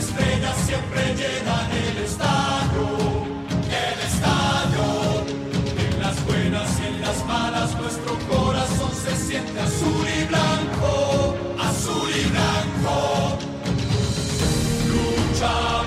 Estrellas siempre llenan el estadio. El estadio. En las buenas y en las malas, nuestro corazón se siente azul y blanco, azul y blanco. Luchamos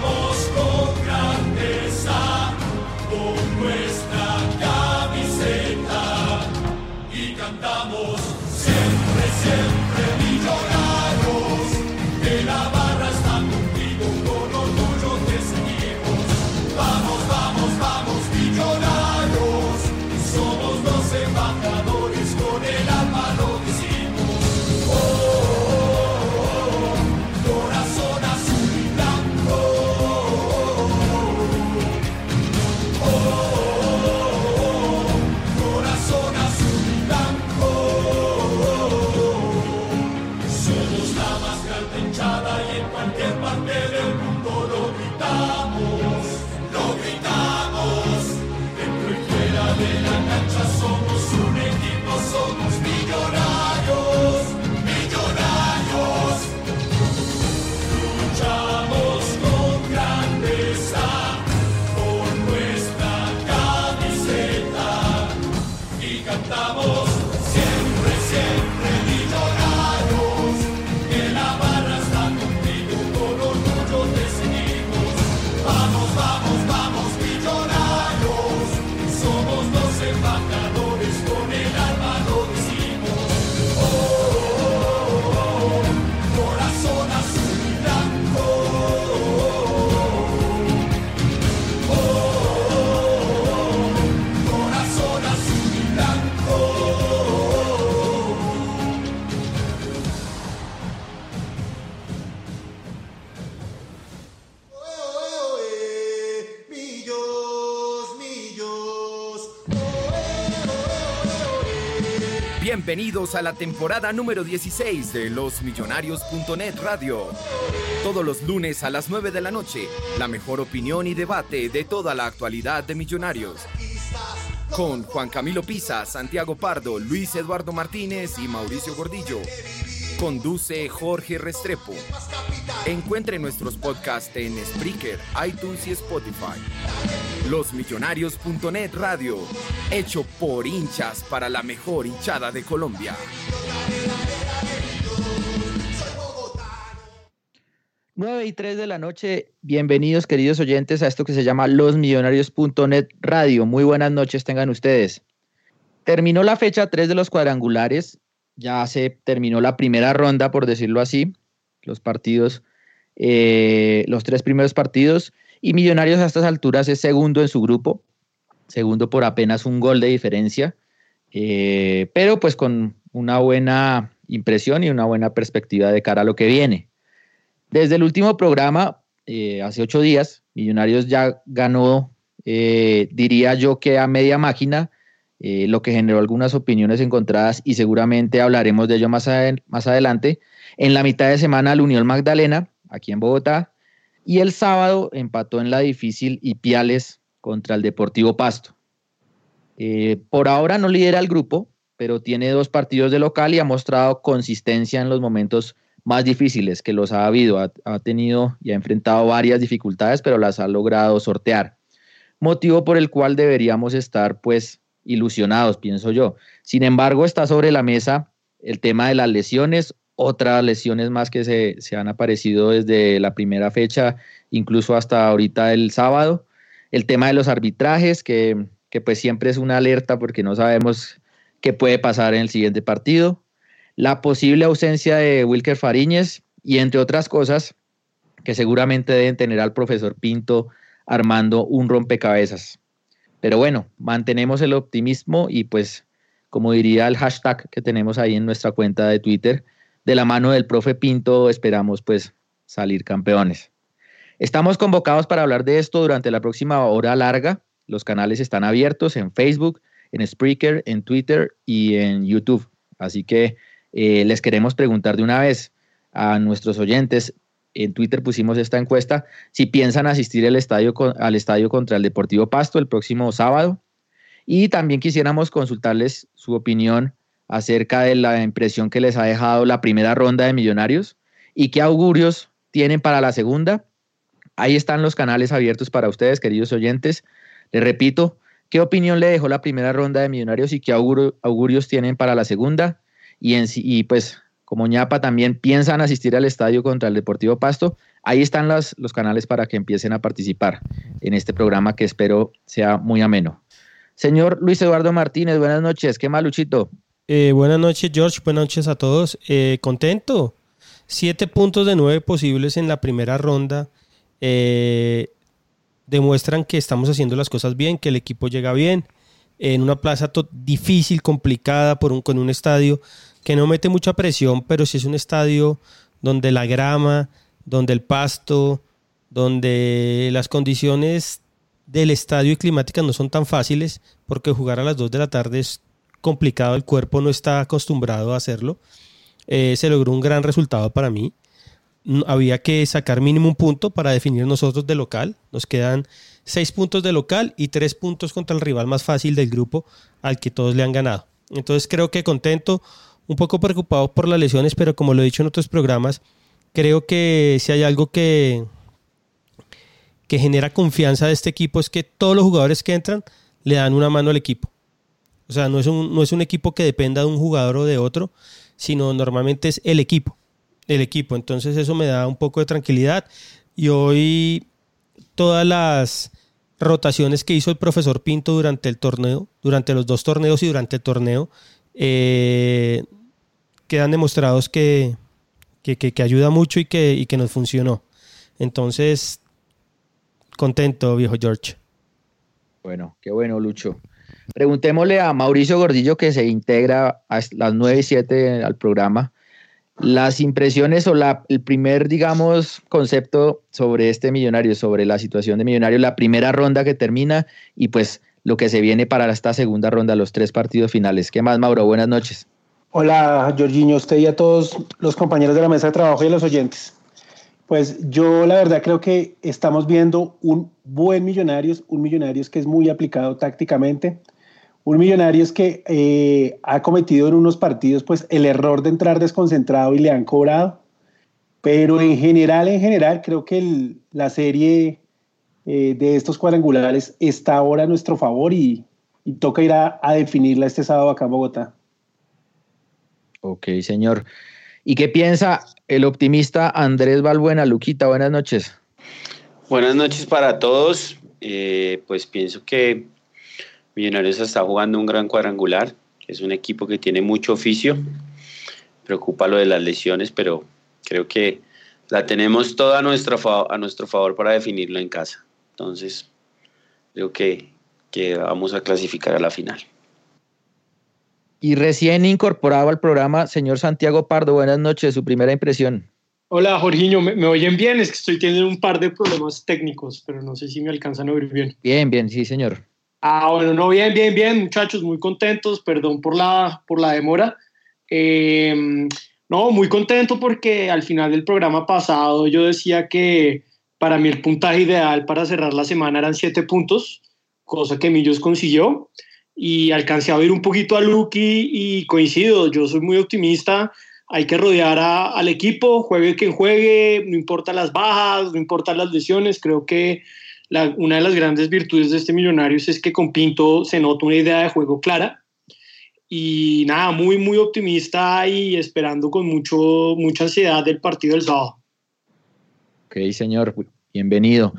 Bienvenidos a la temporada número 16 de losmillonarios.net Radio. Todos los lunes a las 9 de la noche, la mejor opinión y debate de toda la actualidad de Millonarios. Con Juan Camilo Pisa, Santiago Pardo, Luis Eduardo Martínez y Mauricio Gordillo. Conduce Jorge Restrepo. Encuentre nuestros podcasts en Spreaker, iTunes y Spotify. Losmillonarios.net Radio, hecho por hinchas para la mejor hinchada de Colombia. Nueve y 3 de la noche, bienvenidos queridos oyentes a esto que se llama losmillonarios.net Radio. Muy buenas noches tengan ustedes. Terminó la fecha 3 de los cuadrangulares, ya se terminó la primera ronda, por decirlo así, los partidos, eh, los tres primeros partidos, y Millonarios a estas alturas es segundo en su grupo, segundo por apenas un gol de diferencia, eh, pero pues con una buena impresión y una buena perspectiva de cara a lo que viene. Desde el último programa, eh, hace ocho días, Millonarios ya ganó, diría yo que a media máquina, eh, lo que generó algunas opiniones encontradas y seguramente hablaremos de ello más, más adelante. En la mitad de semana, la Unión Magdalena, aquí en Bogotá, y el sábado empató en la difícil Ipiales contra el Deportivo Pasto. Eh, por ahora no lidera el grupo, pero tiene dos partidos de local y ha mostrado consistencia en los momentos más difíciles que los ha habido. Ha, ha, tenido y ha enfrentado varias dificultades, pero las ha logrado sortear. Motivo por el cual deberíamos estar, pues, ilusionados, pienso yo. Sin embargo, está sobre la mesa el tema de las lesiones, otras lesiones más que se, se han aparecido desde la primera fecha, incluso hasta ahorita el sábado. El tema de los arbitrajes, que, que pues siempre es una alerta porque no sabemos qué puede pasar en el siguiente partido. La posible ausencia de Wilker Fariñez y entre otras cosas que seguramente deben tener al profesor Pinto armando un rompecabezas. Pero bueno, mantenemos el optimismo y pues, como diría el hashtag que tenemos ahí en nuestra cuenta de Twitter, de la mano del profe Pinto esperamos pues salir campeones. Estamos convocados para hablar de esto durante la próxima hora larga. Los canales están abiertos en Facebook, en Spreaker, en Twitter y en YouTube. Así que eh, les queremos preguntar de una vez a nuestros oyentes en Twitter pusimos esta encuesta, si piensan asistir al estadio, contra el Deportivo Pasto el próximo sábado. Y también quisiéramos consultarles su opinión acerca de la impresión que les ha dejado la primera ronda de Millonarios y qué augurios tienen para la segunda. Ahí están los canales abiertos para ustedes, queridos oyentes. Les repito, ¿qué opinión le dejó la primera ronda de Millonarios y qué augurios tienen para la segunda? Y, en, y pues como ñapa también piensan asistir al estadio contra el Deportivo Pasto, ahí están los, canales para que empiecen a participar en este programa que espero sea muy ameno. Señor Luis Eduardo Martínez, buenas noches. ¿Qué maluchito? Eh, buenas noches, George. Buenas noches a todos. Eh, contento. Siete puntos de nueve posibles en la primera ronda. Eh, demuestran que estamos haciendo las cosas bien, que el equipo llega bien. En una plaza difícil, complicada, por un, con un estadio que no mete mucha presión, pero si es un estadio donde la grama, donde el pasto, donde las condiciones del estadio y climáticas no son tan fáciles, porque jugar a las 2 de la tarde es complicado, el cuerpo no está acostumbrado a hacerlo. Eh, se logró un gran resultado para mí. Había que sacar mínimo un punto para definir nosotros de local. Nos quedan seis puntos de local y tres puntos contra el rival más fácil del grupo al que todos le han ganado. Entonces creo que contento un poco preocupado por las lesiones, pero como lo he dicho en otros programas, creo que si hay algo que, que genera confianza de este equipo es que todos los jugadores que entran le dan una mano al equipo. O sea, no es un, no es un equipo que dependa de un jugador o de otro, sino normalmente es el equipo. El equipo. Entonces eso me da un poco de tranquilidad. Y hoy todas las rotaciones que hizo el profesor Pinto durante el torneo, durante los dos torneos y durante el torneo, eh, quedan demostrados que, que, ayuda mucho y que, y que nos funcionó. Entonces, contento, viejo George. Bueno, qué bueno, Lucho. Preguntémosle a Mauricio Gordillo, que se integra a las 9 y 7 al programa, las impresiones o la, el primer, digamos, concepto sobre este millonario, sobre la situación de millonario, la primera ronda que termina y pues lo que se viene para esta segunda ronda, los tres partidos finales. ¿Qué más, Mauro? Buenas noches. Hola, Jorginho, usted y a todos los compañeros de la mesa de trabajo y a los oyentes. Pues yo la verdad creo que estamos viendo un buen Millonarios, un Millonarios que es muy aplicado tácticamente, un Millonarios que eh, ha cometido en unos partidos pues el error de entrar desconcentrado y le han cobrado, pero en general, en general creo que la serie eh, de estos cuadrangulares está ahora a nuestro favor y, toca ir a, definirla este sábado acá en Bogotá. Ok, señor. ¿Y qué piensa el optimista Andrés Balbuena? Luquita, buenas noches. Buenas noches para todos. Eh, pues pienso que Millonarios está jugando un gran cuadrangular. Es un equipo que tiene mucho oficio. Preocupa lo de las lesiones, pero creo que la tenemos toda a nuestro, a nuestro favor para definirlo en casa. Entonces, creo que, que vamos a clasificar a la final. Y recién incorporado al programa, señor Santiago Pardo, buenas noches, su primera impresión. Hola, Jorginho, ¿me, oyen bien? Es que estoy teniendo un par de problemas técnicos, pero no sé si me alcanzan a oír bien. Bien, bien, sí, señor. Ah, bueno, no, bien, bien, bien, muchachos, muy contentos, perdón por la, por la demora. Eh, no, muy contento porque al final del programa pasado yo decía que para mí el puntaje ideal para cerrar la semana eran siete puntos, cosa que Millos consiguió. y alcancé a ver un poquito a Lucky y coincido, yo soy muy optimista, hay que rodear al equipo, juegue quien juegue, no importa las bajas, no importa las lesiones, creo que una de las grandes virtudes de este Millonarios es que con Pinto se nota una idea de juego clara y nada, muy, muy optimista y esperando con mucho, mucha ansiedad del partido del sábado. Ok, señor, bienvenido.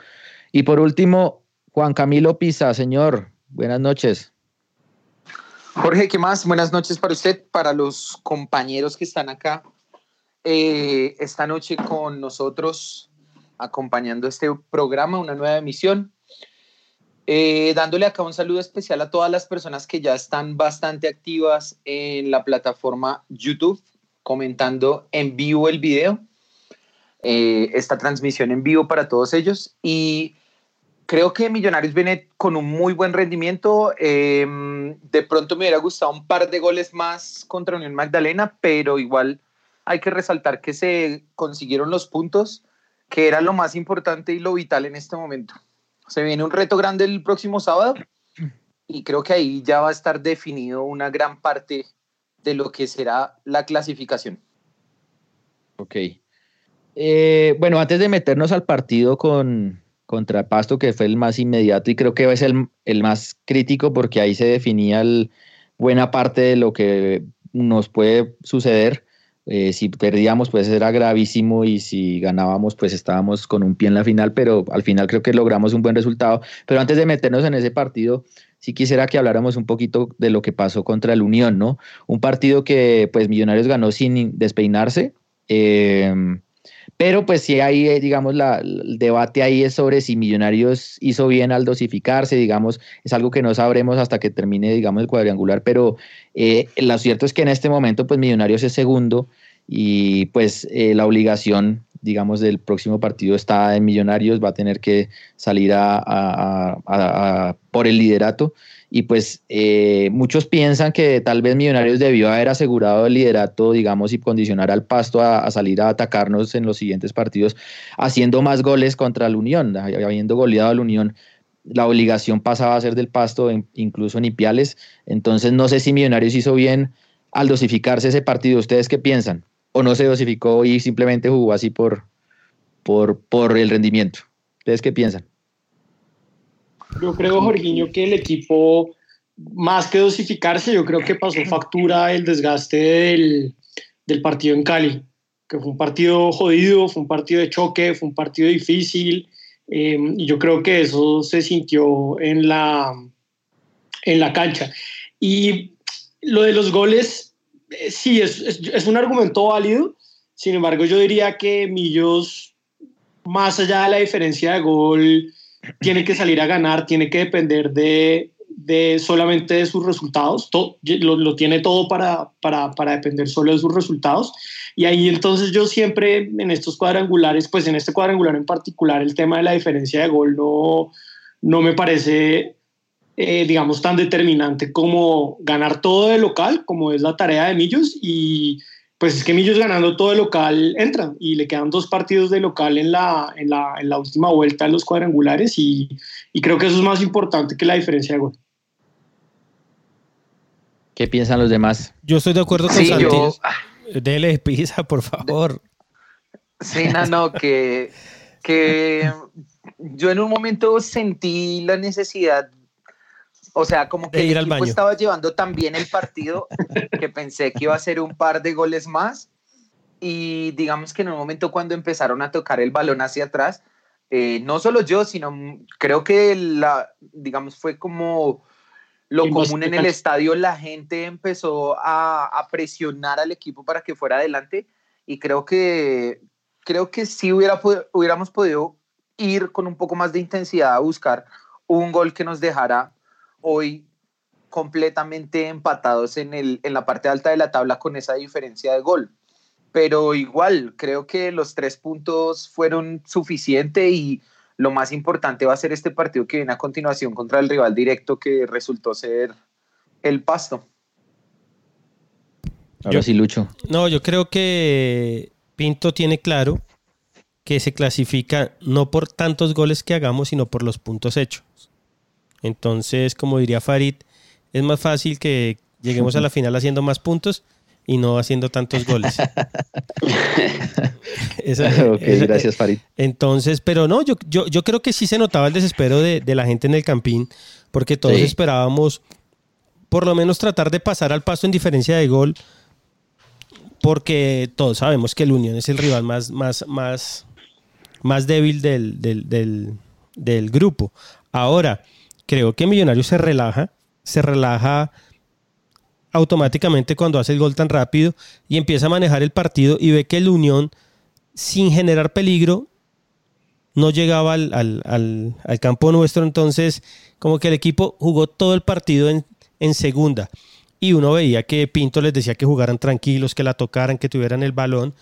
Y por último, Juan Camilo Pisa, señor, buenas noches. Jorge, ¿qué más? Buenas noches para usted, para los compañeros que están acá eh, esta noche con nosotros acompañando este programa, una nueva emisión. Eh, dándole acá un saludo especial a todas las personas que ya están bastante activas en la plataforma YouTube, comentando en vivo el video, eh, esta transmisión en vivo para todos ellos. Y creo que Millonarios viene con un muy buen rendimiento. Em, de pronto me hubiera gustado un par de goles más contra Unión Magdalena, pero igual hay que resaltar que se consiguieron los puntos, que era lo más importante y lo vital en este momento. Se viene un reto grande el próximo sábado y creo que ahí ya va a estar definido una gran parte de lo que será la clasificación. Ok. Eh, bueno, antes de meternos al partido con, contra Pasto, que fue el más inmediato y creo que es el, el más crítico porque ahí se definía buena parte de lo que nos puede suceder. Eh, si perdíamos, pues era gravísimo y si ganábamos, pues estábamos con un pie en la final, pero al final creo que logramos un buen resultado. Pero antes de meternos en ese partido, sí quisiera que habláramos un poquito de lo que pasó contra el Unión, ¿no? Un partido que pues Millonarios ganó sin despeinarse. Eh, pero pues sí hay, eh, digamos, la, el debate ahí es sobre si Millonarios hizo bien al dosificarse, digamos, es algo que no sabremos hasta que termine, digamos, el cuadrangular, pero eh, lo cierto es que en este momento, pues Millonarios es segundo y pues eh, la obligación, digamos, del próximo partido está en Millonarios, va a tener que salir a por el liderato y pues eh, muchos piensan que tal vez Millonarios debió haber asegurado el liderato, digamos, y condicionar al Pasto a, salir a atacarnos en los siguientes partidos, haciendo más goles contra la Unión, habiendo goleado a la Unión. La obligación pasaba a ser del Pasto, incluso en Ipiales. Entonces, no sé si Millonarios hizo bien al dosificarse ese partido. ¿Ustedes qué piensan? ¿O no se dosificó y simplemente jugó así por, por, por el rendimiento? ¿Ustedes qué piensan? Yo creo, Jorginho, que el equipo, más que dosificarse, yo creo que pasó factura el desgaste del, del partido en Cali, que fue un partido jodido, fue un partido de choque, fue un partido difícil, eh, y yo creo que eso se sintió en la, en la cancha. Y lo de los goles, eh, sí, es, es, es, un argumento válido, sin embargo yo diría que Millos, más allá de la diferencia de gol, tiene que salir a ganar, tiene que depender de, de solamente de sus resultados, lo, tiene todo para, para, para, depender solo de sus resultados. Y ahí entonces yo siempre en estos cuadrangulares, pues en este cuadrangular en particular, el tema de la diferencia de gol no, no me parece, eh, digamos, tan determinante como ganar todo de local, como es la tarea de Millos, y pues es que Millos ganando todo el local entra y le quedan dos partidos de local en la, en la, en la última vuelta en los cuadrangulares y, y, creo que eso es más importante que la diferencia de gol. ¿Qué piensan los demás? Yo estoy de acuerdo con sí, Santi. Yo... Dele pizza, por favor. Sí, no, no, que, que yo en un momento sentí la necesidad o sea, como que el equipo estaba llevando tan bien el partido que pensé que iba a ser un par de goles más. Y digamos que en un momento cuando empezaron a tocar el balón hacia atrás, eh, no solo yo, sino creo que la, digamos, fue como lo común en el estadio, la gente empezó a, a, presionar al equipo para que fuera adelante. Y creo que, creo que sí hubiera, hubiéramos podido ir con un poco más de intensidad a buscar un gol que nos dejara hoy completamente empatados en, el, en la parte alta de la tabla con esa diferencia de gol. Pero igual, creo que los tres puntos fueron suficientes y lo más importante va a ser este partido que viene a continuación contra el rival directo que resultó ser el Pasto. Ahora yo, sí, Lucho. No, yo creo que Pinto tiene claro que se clasifica no por tantos goles que hagamos, sino por los puntos hechos. Entonces, como diría Farid, es más fácil que lleguemos a la final haciendo más puntos y no haciendo tantos goles. ok, gracias, Farid. Entonces, pero no, yo, yo, yo creo que sí se notaba el desespero de, la gente en el campín, porque todos esperábamos por lo menos tratar de pasar al paso en diferencia de gol, porque todos sabemos que el Unión es el rival más, más, más, más débil del, del, del grupo. Ahora, creo que Millonarios se relaja, se relaja automáticamente cuando hace el gol tan rápido y empieza a manejar el partido y ve que el Unión, sin generar peligro, no llegaba al, campo nuestro. Entonces, como que el equipo jugó todo el partido en, en segunda. Y uno veía que Pinto les decía que jugaran tranquilos, que la tocaran, que tuvieran el balón.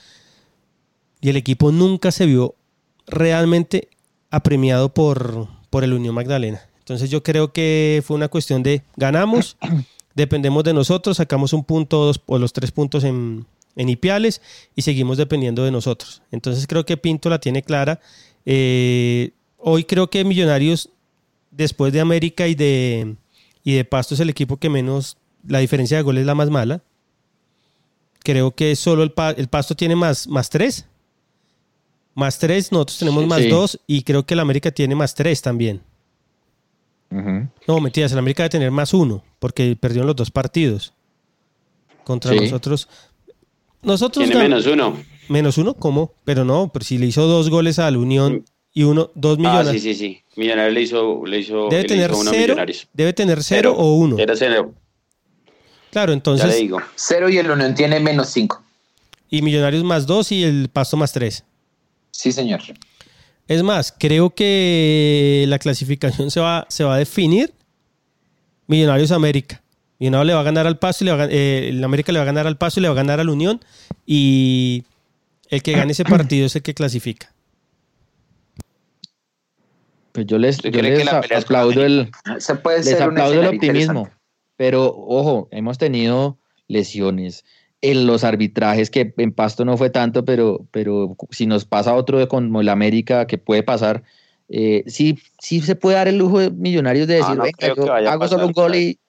Y el equipo nunca se vio realmente apremiado por, por el Unión Magdalena. Entonces yo creo que fue una cuestión de ganamos, dependemos de nosotros, sacamos un punto o los tres puntos en, en Ipiales y seguimos dependiendo de nosotros. Entonces creo que Pinto la tiene clara. Eh, hoy creo que Millonarios, después de América y de, y de Pasto, es el equipo que menos, la diferencia de goles es la más mala. Creo que solo el, el Pasto tiene más, más tres. Más tres, nosotros tenemos más dos y creo que el América tiene más tres también. No, mentiras, el América debe tener más uno, porque perdieron los dos partidos contra nosotros. Nosotros Tiene menos uno. Menos uno, ¿cómo? Pero no, pero si le hizo dos goles a la Unión y uno, dos millones. Ah, sí, sí, sí. Millonarios le hizo, le hizo, debe tener cero, Debe tener cero, o uno. Era cero. Claro, entonces. Ya le digo. Cero y el Unión tiene menos cinco. Y Millonarios más dos y el Pasto más tres. Sí, señor. Es más, creo que la clasificación se va, se va a definir Millonarios América. Millonarios le va a ganar al paso y le va a, eh, el América le va a ganar al paso y le va a ganar a la Unión. Y el que gane ese partido es el que clasifica. Pues yo les, aplaudo el, les aplaudo el optimismo. Pero ojo, hemos tenido lesiones, en los arbitrajes, que en Pasto no fue tanto, pero, pero si nos pasa otro como el América, que puede pasar, eh, sí, sí se puede dar el lujo de Millonarios de decir, hago solo un gol y,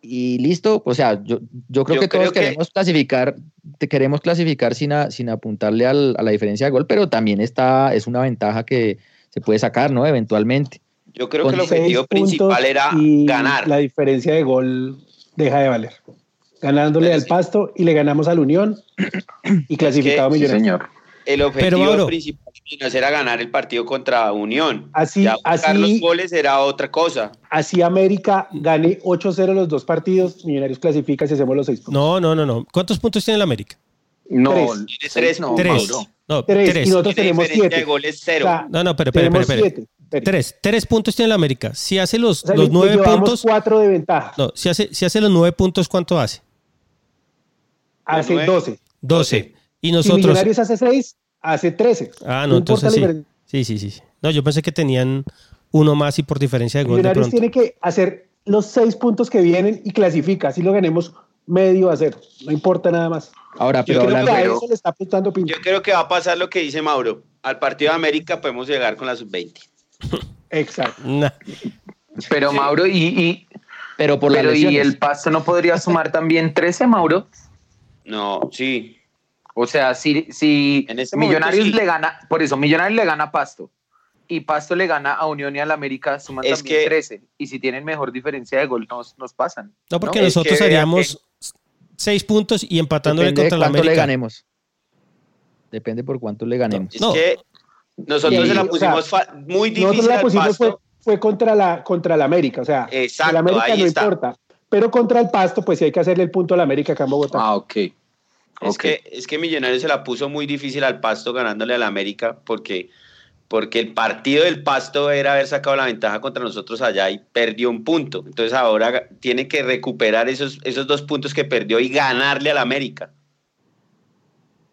y listo. O sea, yo, yo creo que todos queremos clasificar, queremos clasificar sin, sin apuntarle a la diferencia de gol, pero también está, es una ventaja que se puede sacar, ¿no? Eventualmente. Yo creo que el objetivo principal era ganar. La diferencia de gol deja de valer ganándole al Pasto y le ganamos a la Unión y clasificado Millonarios. señor. El objetivo principal era ganar el partido contra Unión. Así, ya así los goles era otra cosa. Así América gane 8-0 los dos partidos, Millonarios clasifica si hacemos los seis puntos. No, no, no, no. ¿Cuántos puntos tiene el América? No, tres. tres, no, tres. No, tres. Y nosotros tenemos siete. De goles cero. no, no, pero, pero, pero, Tres, tres puntos tiene el América. Si hace los, los nueve puntos. cuatro de ventaja. No, si hace, si hace los nueve puntos, ¿cuánto hace? Hace 12. 12. Y nosotros. Si Millonarios hace 6, hace 13. Ah, no, entonces sí. sí. Sí, sí, No, yo pensé que tenían uno más y por diferencia de gol. Millonarios tiene que hacer los 6 puntos que vienen y clasifica. Así lo ganemos medio a cero. No importa nada más. Ahora, pero, yo creo, que eso le está apuntando yo creo que va a pasar lo que dice Mauro. Al partido de América podemos llegar con la sub-20. Exacto. Pero Mauro, y, y pero por pero ¿y el paso no podría sumar también 13, Mauro? No, sí. O sea, si, si Millonarios le gana, por eso, Millonarios le gana a Pasto y Pasto le gana a Unión y al América, suman es también que, 13. Y si tienen mejor diferencia de gol, nos, nos pasan. No, porque nosotros haríamos seis puntos y empatándole contra la América. le ganemos. Depende por cuánto le ganemos. Es que nosotros se la pusimos muy difícil. Nosotros la pusimos fue, fue, contra la contra la América, o sea, Exacto, la América no importa. Pero contra el Pasto, pues sí hay que hacerle el punto a la América acá en Bogotá. Ah, ok. Es, que, es que Millonarios se la puso muy difícil al Pasto ganándole al América porque, porque el partido del Pasto era haber sacado la ventaja contra nosotros allá y perdió un punto. Entonces ahora tiene que recuperar esos, esos dos puntos que perdió y ganarle al América.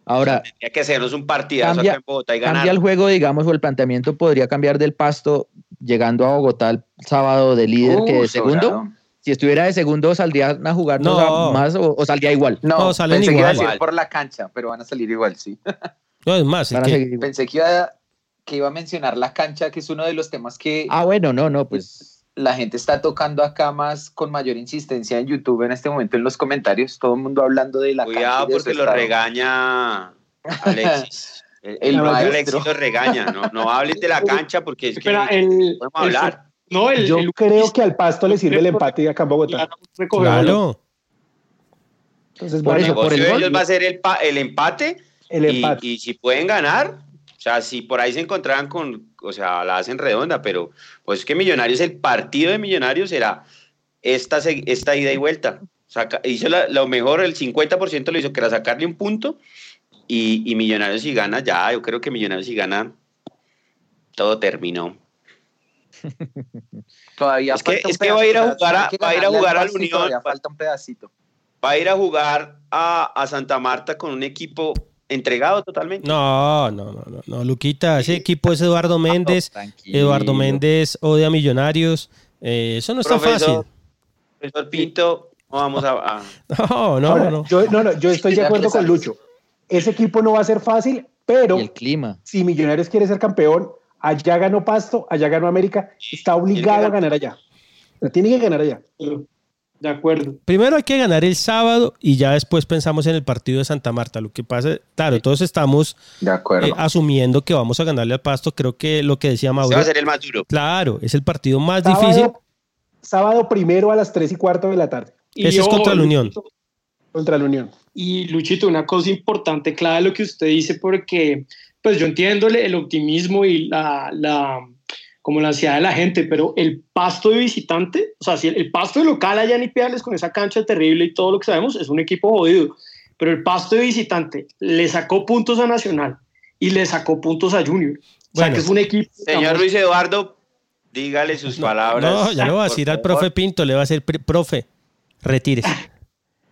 Ahora, tendría que hacernos un partidazo acá en Bogotá y ganar. Cambia el juego, digamos, o el planteamiento podría cambiar del Pasto llegando a Bogotá el sábado de líder que de segundo si estuviera de segundo, ¿saldrían a jugar más o, saldría igual? No, salen pensé igual. que iba a por la cancha, pero van a salir igual, sí. No, es más, pensé que iba, que iba a mencionar la cancha, que es uno de los temas que... Ah, bueno, no, no, pues... la gente está tocando acá más con mayor insistencia en YouTube en este momento en los comentarios, todo el mundo hablando de la Cuidado porque lo regaña Alexis. El, el, Alexis lo regaña, no, no hables de la cancha porque es que Espera, el, podemos hablar. No, el, Yo el- creo que al pasto le sirve el empate acá en Bogotá. Claro. Entonces, Por bueno, eso, el gol. ellos va a ser el, el empate, el y, empate. y si pueden ganar, o sea, si por ahí se encontraran con, o sea, la hacen redonda, pero pues es que Millonarios, el partido de Millonarios será esta, esta ida y vuelta. Saca- hizo la- lo mejor, el 50% lo hizo, que era sacarle un punto, y, y Millonarios si gana, ya, yo creo que Millonarios si gana, todo terminó. Todavía Es que- falta un es que va a ir a jugar a- va a ir a jugar al Unión, todavía va- falta un pedacito. Va a ir a jugar a, a Santa Marta con un equipo entregado totalmente. No, no, no, no, no, Luquita, ese equipo es Eduardo Méndez. Tranquilo. Eduardo Méndez odia a Millonarios. Eh, eso no está fácil. profesor Pinto, no vamos a, a- No, no, Ahora, no. Yo, no, no, yo estoy de acuerdo con. Lucho. Ese equipo no va a ser fácil, pero Y el clima. si Millonarios quiere ser campeón, allá ganó Pasto, allá ganó América, está obligado a ganar allá. Sea, tiene que ganar allá. De acuerdo. Primero hay que ganar el sábado y ya después pensamos en el partido de Santa Marta. Lo que pasa, claro, todos estamos De acuerdo. eh, asumiendo que vamos a ganarle al Pasto. Creo que lo que decía Mauro, va a ser el más duro. claro, es el partido más Sábado, difícil. sábado primero a las 3 y cuarto de la tarde Y Ese es contra la Unión. Luchito, contra la Unión. Y Luchito, una cosa importante, clave lo que usted dice, porque pues yo entiendo el, el optimismo y la, la, como la ansiedad de la gente, pero el pasto de visitante, o sea, si el, el pasto de local allá en Ipiales con esa cancha terrible y todo lo que sabemos, es un equipo jodido, pero el pasto de visitante le sacó puntos a Nacional y le sacó puntos a Junior. O sea, Bueno. que es un equipo... Señor digamos, Luis Eduardo, dígale sus palabras. No, ya le voy a decir al profe Pinto, le va a decir, "Pri- profe, retírese.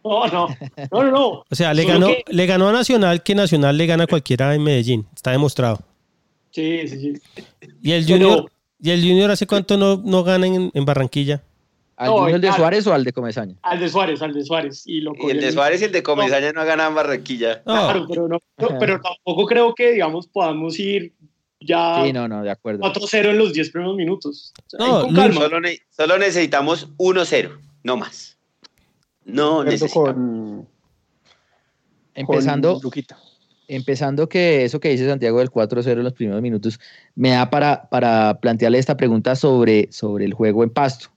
No, no, no, no, no. O sea, le Solo ganó, que- le ganó a Nacional, que Nacional le gana a cualquiera en Medellín. Está demostrado. Sí, sí, sí. ¿Y el Pero- Junior, ¿y el Junior hace cuánto no, no gana en, en Barranquilla? ¿Al No, Junior de. Suárez o al de Comesaña? Al de Suárez, al de Suárez. Y, lo Y el de Suárez y el de Comesaña no ganan Barranquilla. No, Claro, pero, no, no, pero tampoco creo que, digamos, podamos ir ya Sí, no, no, de acuerdo. 4-0 en los 10 primeros minutos. O sea, No, con calma. Solo, ne- solo necesitamos 1-0, no más. No necesitamos. con, Empezando, con Luquita. empezando que eso que dice Santiago del 4-0 en los primeros minutos, me da para, para plantearle esta pregunta sobre, sobre el juego en pasto.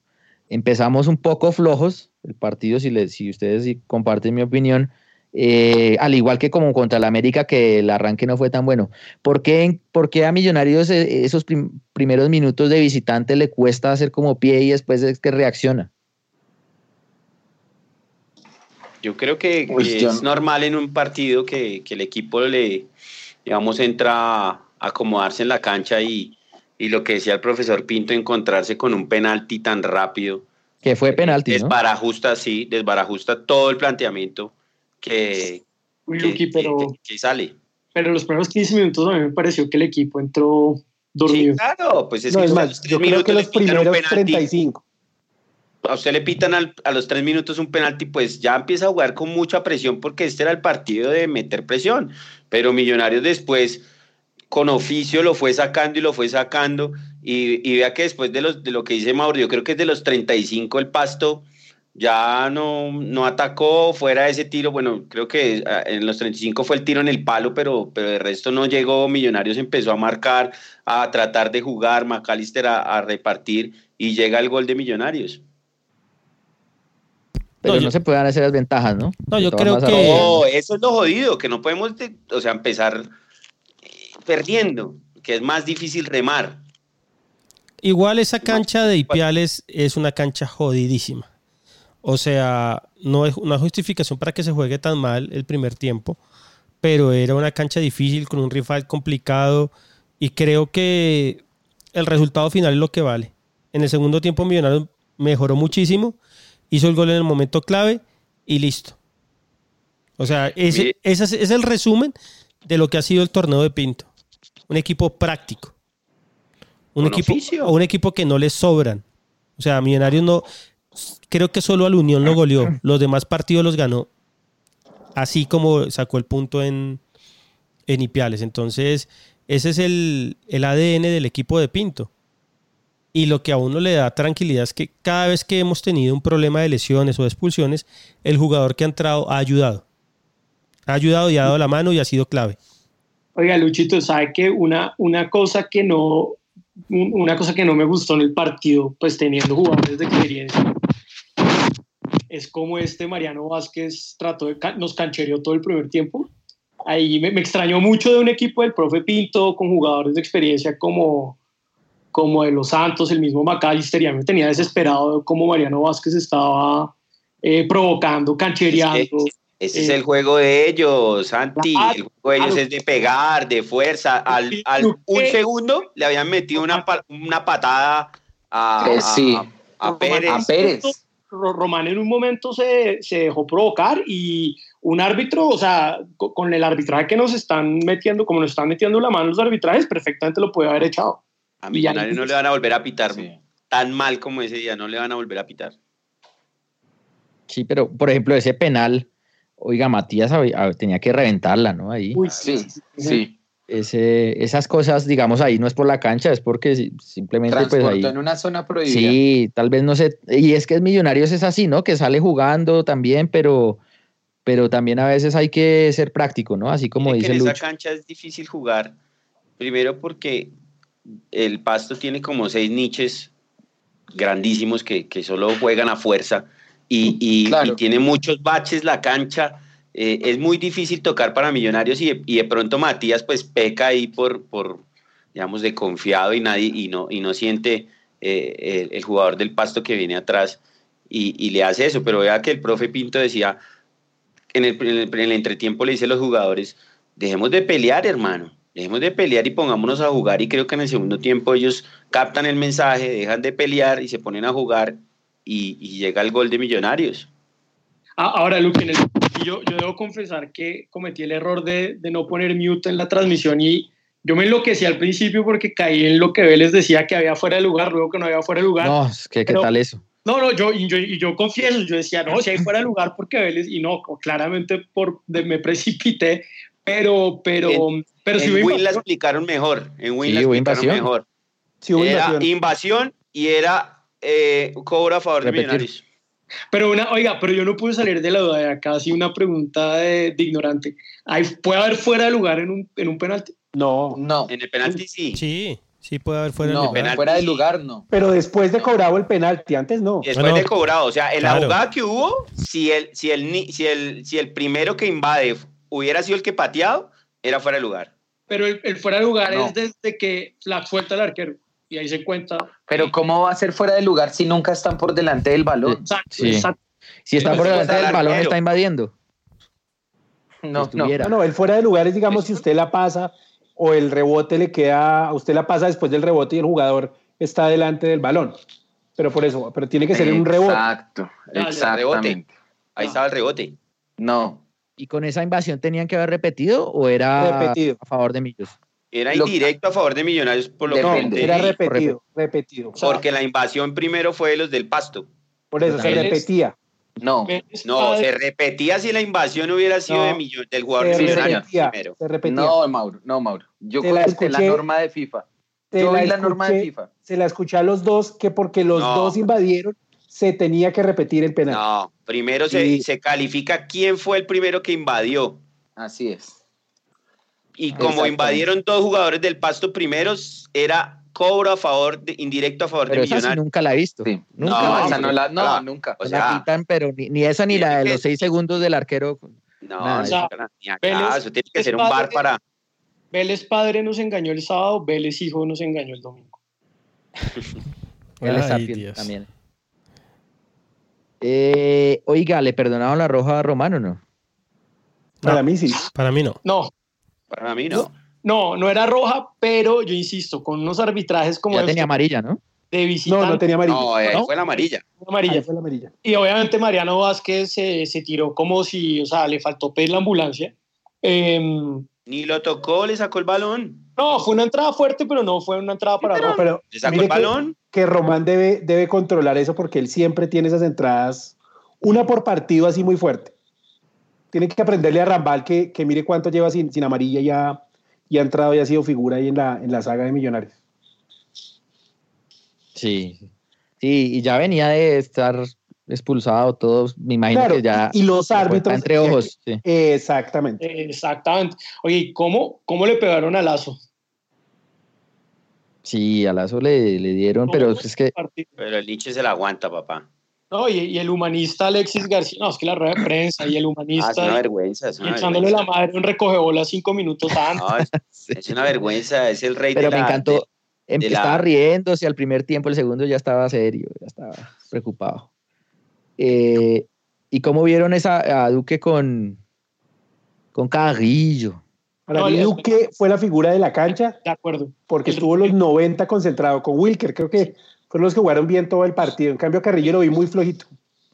Empezamos un poco flojos el partido, si, le- si ustedes comparten mi opinión, eh, al igual que como contra el América, que el arranque no fue tan bueno. ¿Por qué, por qué a Millonarios eh, esos prim- primeros minutos de visitante le cuesta hacer como pie y después es que reacciona? Yo creo que Uy, que yo es no- normal en un partido que, que el equipo le, digamos, entra a acomodarse en la cancha y, y lo que decía el profesor Pinto, encontrarse con un penalti tan rápido. Que fue penalti, ¿no? Desbarajusta, sí, desbarajusta todo el planteamiento que, Uy, que, Luqui, pero, que- que sale. pero los primeros 15 minutos a mí me pareció que el equipo entró Sí, dormido. claro, pues es No, que es más, yo creo que los primeros penalti. 35. A usted le pitan al- a los tres minutos un penalti, pues ya empieza a jugar con mucha presión porque este era el partido de meter presión. Pero Millonarios después, con oficio, lo fue sacando y lo fue sacando. Y, y vea que después de, los, de lo que dice Mauro, yo creo que es de los 35 el pasto ya no, no atacó fuera de ese tiro. Bueno, creo que ah, en los 35 fue el tiro en el palo, pero, pero de resto no llegó. Millonarios empezó a marcar, a tratar de jugar, McAllister a, a repartir y llega el gol de Millonarios. Pero No, no, yo- se pueden hacer las ventajas, ¿no? No, yo creo que- No, eso es lo jodido, que no podemos, de- o sea, empezar eh, perdiendo, que es más difícil remar. Igual esa cancha de Ipiales es una cancha jodidísima. O sea, no es una justificación para que se juegue tan mal el primer tiempo, pero era una cancha difícil con un rival complicado y creo que el resultado final es lo que vale. En el segundo tiempo Millonarios mejoró muchísimo, hizo el gol en el momento clave y listo. O sea, ese, es, el resumen de lo que ha sido el torneo de Pinto. Un equipo práctico. Un equipo, oficio. un equipo que no le sobran. O sea, Millonarios no. Creo que solo al Unión lo goleó. Los demás partidos los ganó. Así como sacó el punto en, en Ipiales. Entonces, ese es el, el ADN del equipo de Pinto. Y lo que a uno le da tranquilidad es que cada vez que hemos tenido un problema de lesiones o de expulsiones, el jugador que ha entrado ha ayudado. Ha ayudado y ha dado la mano y ha sido clave. Oiga, Luchito, ¿sabe que una, una cosa que no una cosa que no me gustó en el partido, pues teniendo jugadores de experiencia, es como este Mariano Vázquez trató de, nos canchereó todo el primer tiempo. Ahí me, extrañó mucho de un equipo del profe Pinto con jugadores de experiencia como, como de los Santos, el mismo McAllister, ya me tenía desesperado como Mariano Vázquez estaba eh, provocando, canchereando. Ese es el juego de ellos, Santi. el juego de ellos es de pegar, de fuerza. Al, un segundo le habían metido una, una patada a, a, Pérez. Román en un momento se, se, dejó provocar y un árbitro, o sea, con el arbitraje que nos están metiendo, como nos están metiendo la mano los arbitrajes, perfectamente lo puede haber echado. A Millonarios no le van a volver a pitar tan mal como ese día, no le van a volver a pitar. Sí, pero por ejemplo, ese penal oiga, Matías tenía que reventarla, ¿no? Ahí. sí, sí. Ese, esas cosas, digamos, ahí no es por la cancha, es porque simplemente pues ahí. en una zona prohibida. Sí, tal vez no sé. Y es que es Millonarios es así, ¿no? Que sale jugando también, pero, pero también a veces hay que ser práctico, ¿no? Así como dice que en esa cancha es difícil jugar. Primero porque el pasto tiene como seis niches grandísimos que, que solo juegan a fuerza y, y, tiene muchos baches la cancha. Eh, es muy difícil tocar para Millonarios y de, y de, pronto Matías pues peca ahí por, por digamos, de confiado y, nadie, y, no, y no siente eh, el, jugador del pasto que viene atrás y, y, le hace eso. Pero vea que el profe Pinto decía, en el, en el, entretiempo le dice a los jugadores, dejemos de pelear, hermano. Dejemos de pelear y pongámonos a jugar y creo que en el segundo tiempo ellos captan el mensaje, dejan de pelear y se ponen a jugar y, llega el gol de Millonarios. Ah, ahora, Luke, yo, yo, debo confesar que cometí el error de, de, no poner mute en la transmisión y yo me enloquecí al principio porque caí en lo que Vélez decía que había fuera de lugar, luego que no había fuera de lugar. No, ¿qué, qué tal eso? No, no, yo, y yo, y yo confieso, yo decía, no, si hay fuera de lugar porque Vélez, y no, claramente por, me precipité, pero, pero, en, pero si en Win la explicaron mejor, en Win la explicaron mejor. Sí, era invasión y era eh, cobra a favor de Millonarios. Pero una, oiga, pero yo no pude salir de la duda de acá, así una pregunta de, ignorante. ¿Puede haber fuera de lugar en un, en un penalti? No, no. En el penalti sí. Sí, sí puede haber fuera no, de lugar. fuera de lugar no. Pero después de cobrado el penalti, antes no. Después de cobrado, o sea, en la jugada que hubo, si el, si, el, si, el, si el primero que invade hubiera sido el que pateado, era fuera de lugar. Pero el, el fuera de lugar es desde que la suelta el arquero y ahí se cuenta. Pero ¿cómo va a ser fuera de lugar si nunca están por delante del balón? Exacto, Si está por delante del balón, está invadiendo. No, no, no, el fuera de lugar es, digamos, si usted la pasa o el rebote le queda, usted la pasa después del rebote y el jugador está delante del balón. Pero por eso, pero tiene que ser un rebote. Exacto, exactamente. Ahí estaba el rebote. No. ¿Y con esa invasión tenían que haber repetido o era repetido. a favor de Millos? Era indirecto a favor de Millonarios por lo que era repetido, repetido. Porque la invasión primero fue de los del Pasto. Por eso se repetía. No, no, se repetía si la invasión hubiera sido de del jugador primero. Se repetía. No, Mauro, no, Mauro. Yo conté la, norma de FIFA. Yo vi la, norma de FIFA. Se la escuché a los dos que porque los dos invadieron se tenía que repetir el penal. No, primero se, se califica quién fue el primero que invadió. Así es. Y como invadieron dos jugadores del Pasto primeros, era cobro a favor, de, indirecto a favor pero de Millonarios. nunca la he visto. Nunca no, esa no, la, no, nunca. O sea, la pitan, pero ni, ni esa ni la de los seis segundos del arquero. No, o sea, ni acá, eso tiene que ser un bar para... Vélez padre nos engañó el sábado, Vélez hijo nos engañó el domingo. Vélez también. Eh, oiga, ¿le perdonaron la roja a Romano o no? Para mí sí. Para mí no. No, para mí no. No, no era roja, pero yo insisto, con unos arbitrajes como. Ya tenía amarilla, ¿no? De visitante. No, no tenía amarilla. No, ahí fue la amarilla. amarilla. fue la amarilla. Y obviamente Mariano Vázquez se, se, tiró como si, o sea, le faltó pedir la ambulancia. Eh, Ni lo tocó, le sacó el balón. No, fue una entrada fuerte, pero no fue una entrada para. No, pero ¿Le sacó el balón? Que, Román debe, debe controlar eso porque él siempre tiene esas entradas, una por partido así muy fuerte tiene que aprenderle a Rambal que, que mire cuánto lleva sin, sin amarilla y ha, y ha entrado y ha sido figura ahí en la, en la saga de Millonarios. Sí, sí, y ya venía de estar expulsado todos, me imagino que ya... Y los árbitros... Entre ojos. Sí. Exactamente. Exactamente. Oye, ¿y cómo, cómo le pegaron a Lazo? Sí, a Lazo le, le dieron, pero es que... Pero el Nietzsche se la aguanta, papá. No, y, y, el humanista Alexis García, no, es que la rueda de prensa y el humanista. Ah, es una vergüenza. Es una y echándole vergüenza. la madre un recogebola cinco minutos antes. No, es, es, una vergüenza, es el rey pero de me la. encantó. de- Em- de la- Estaba riéndose al primer tiempo, el segundo ya estaba serio, ya estaba preocupado. Eh, ¿Y cómo vieron esa a Duque con, con Carrillo? Para No, mí Duque fue la figura de la cancha De acuerdo. porque El- estuvo los 90 concentrado con Wilker. Creo que fueron los que jugaron bien todo el partido. En cambio, Carrillo lo vi muy flojito.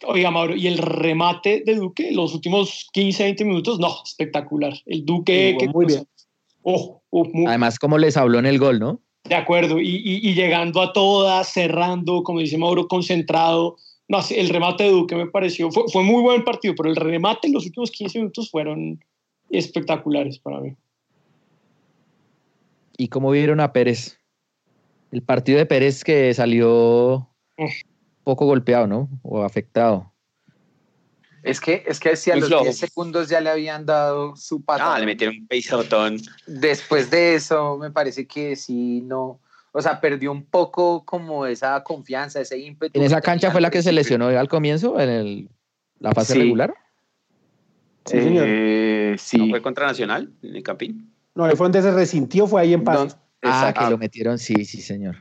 Oiga, Mauro, y el remate de Duque, los últimos 15, 20 minutos, no, espectacular. El Duque. Sí, que muy bien. Oh, oh, muy- Además, como les habló en el gol, ¿no? de acuerdo. Y, y- y llegando a todas, cerrando, como dice Mauro, concentrado. No, el remate de Duque me pareció. Fue, fue muy buen partido, pero el remate en los últimos 15 minutos fueron espectaculares para mí. ¿Y cómo vieron a Pérez? El partido de Pérez que salió poco golpeado, ¿no? O afectado. Es que, es que si a Muy los flojo. 10 segundos ya le habían dado su patada. Ah, le metieron un peisotón. Después de eso, me parece que sí, no. O sea, perdió un poco como esa confianza, ese ímpetu. ¿En esa cancha fue la que se lesionó al comienzo, en el- la fase Sí. regular? Sí, señor. Eh, sí. ¿No fue contra Nacional en el Campín? No, ahí fue donde se resintió, fue ahí en Pasto. Ah, que lo metieron, sí, sí, señor.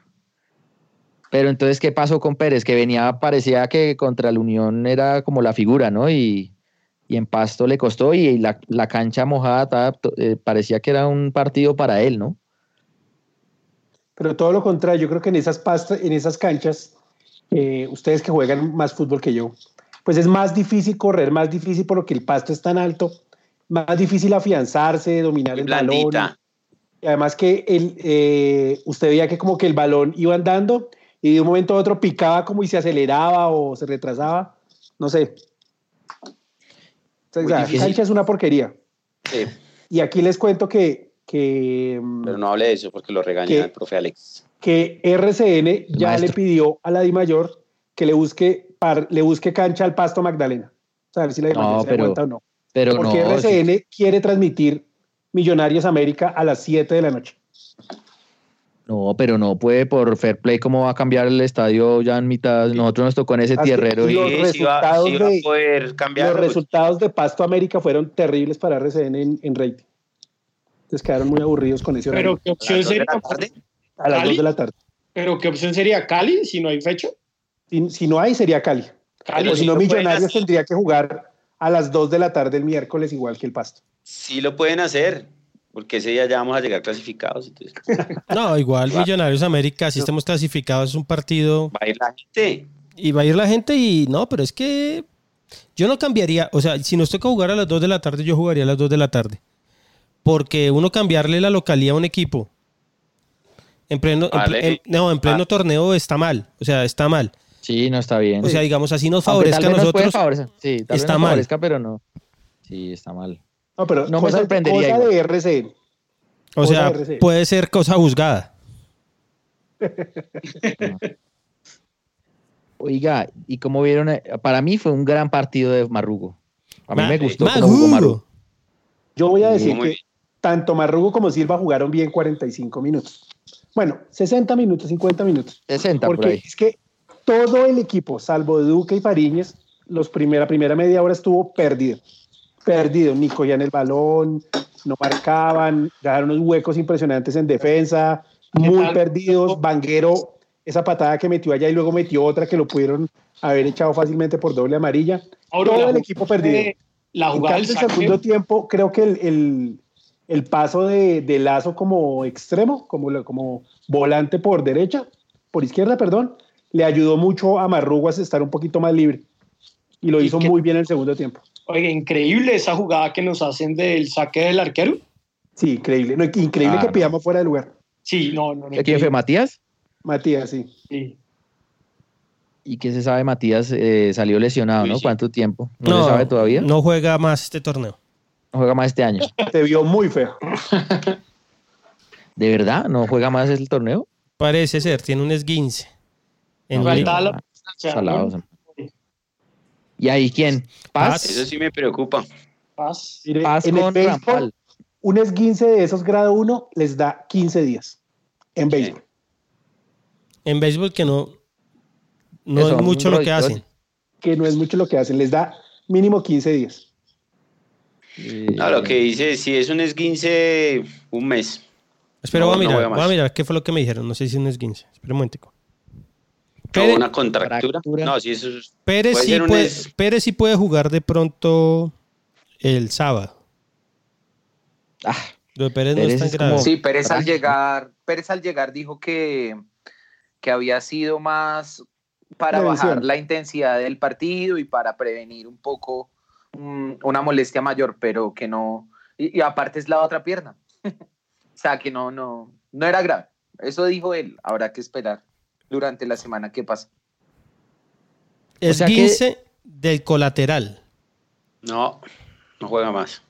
Pero entonces, ¿qué pasó con Pérez? Que venía, parecía que contra la Unión era como la figura, ¿no? Y, y en Pasto le costó y la, la cancha mojada estaba- eh, parecía que era un partido para él, ¿no? Pero todo lo contrario, yo creo que en esas, pastas, en esas canchas, eh, ustedes que juegan más fútbol que yo, pues es más difícil correr, más difícil por lo que el pasto es tan alto, más difícil afianzarse, dominar el balón. Y además que el, eh, usted veía que como que el balón iba andando y de un momento a otro picaba como y se aceleraba o se retrasaba. No sé. O sea, Muy la difícil. cancha es una porquería. Sí, Y aquí les cuento que, que, mm, pero no hable de eso porque lo regaña el profe Alex. que RCN ya Maestro. le pidió a la DIMAYOR que le busque, par- le busque cancha al Pasto Magdalena. O sea, a ver si la No, se pero- aguanta o no. Pero Porque no, sí. RCN quiere transmitir Millonarios América a las 7 de la noche. no, pero no puede por fair play cómo va a cambiar el estadio ya en mitad. Nosotros nos tocó en ese Así- tierrero y y los Sí, sí va, resultados sí va a de- poder cambiar. Los resultados de Pasto América fueron terribles para RCN en, en rating. Entonces quedaron muy aburridos con ese Pero horario. qué opción sería. la tarde? A las ¿Cali? 2 de la tarde. Pero qué opción sería Cali si no hay fecha. Si, si no hay, sería Cali. Cali o si no, Millonarios hacer. tendría que jugar a las 2 de la tarde el miércoles, igual que el Pasto. Sí lo pueden hacer, porque ese día ya vamos a llegar clasificados. Entonces, No, igual Millonarios América, si estamos clasificados, es un partido va a ir la gente. y va a ir la gente y no, pero es que yo no cambiaría, o sea, si nos toca jugar a las 2 de la tarde, yo jugaría a las 2 de la tarde. Porque uno cambiarle la localidad a un equipo en pleno, Vale. en- no, en pleno Ah. torneo está mal, o sea, está mal. Sí, no está bien. O sea, digamos, así nos favorezca tal a vez nos puede nosotros. favorecer. Sí, tal vez está nos mal. favorezca, pero no. Sí, está mal. No, pero No me sorprendería cosa de. O Cosa sea, puede ser cosa juzgada. Oiga, ¿y cómo vieron? eh? Para mí fue un gran partido de Marrugo. A mí Ma- me gustó Magu. cómo jugó Marrugo. Yo voy a decir Muy que tanto Marrugo como Silva jugaron bien 45 minutos. Bueno, 60 minutos, 50 minutos. 60 por Porque ahí. es que todo el equipo, salvo Duque y Fariñez, los primera, primera media hora estuvo perdido. Perdido. Ni cogían el balón, no marcaban, dejaron unos huecos impresionantes en defensa, muy perdidos. Vanguero, esa patada que metió allá y luego metió otra que lo pudieron haber echado fácilmente por doble amarilla. Ahora, todo el equipo perdido. de- La En jugada del el segundo tiempo, creo que el, el- el paso de, de Lazo como extremo, como, como volante por derecha, por izquierda, perdón, le ayudó mucho a Marrugas a estar un poquito más libre. Y lo ¿Y hizo qué- muy bien en el segundo tiempo. Oiga, increíble esa jugada que nos hacen del saque del arquero. Sí, increíble. No, increíble Ah, que no. pidamos fuera de lugar. Sí, no, no. no ¿De ¿Quién fue Matías? Matías, sí. Sí. ¿Y qué se sabe? Matías eh, salió lesionado, ¿no? sí. ¿Cuánto tiempo? ¿No, se sabe todavía? No. No juega más este torneo. juega más este año. Te vio muy feo. ¿De verdad? ¿No juega más el torneo? Parece ser, tiene un esguince. En No, salados. ¿Y ahí quién? Paz. Eso sí me preocupa. Paz. Mire, Paz en el béisbol, un esguince de esos grado 1 les da 15 días en béisbol. En béisbol que no, no Eso, es mucho lo que hacen. Que no es mucho lo que hacen, les da mínimo 15 días. No, lo que dice, si es un esguince, un mes. Espera, No, voy a no mirar, juega voy a mirar qué fue lo que me dijeron. No sé si es un esguince. Espera un momentico. Pérez, una contractura. Fractura. No, si eso es... Pérez puede sí puede, es- Pérez sí puede jugar de pronto el sábado. ah, Lo de Pérez, no es tan es grave. como- Sí, Pérez al llegar, Pérez al llegar dijo que, que había sido más para Prevención. bajar la intensidad del partido y para prevenir un poco mm, una molestia mayor, pero que no, y, y aparte es la otra pierna. o sea, que no, no, no era grave. Eso dijo él, habrá que esperar durante la semana que pasa. O sea que- Esguince del colateral. No, no juega más.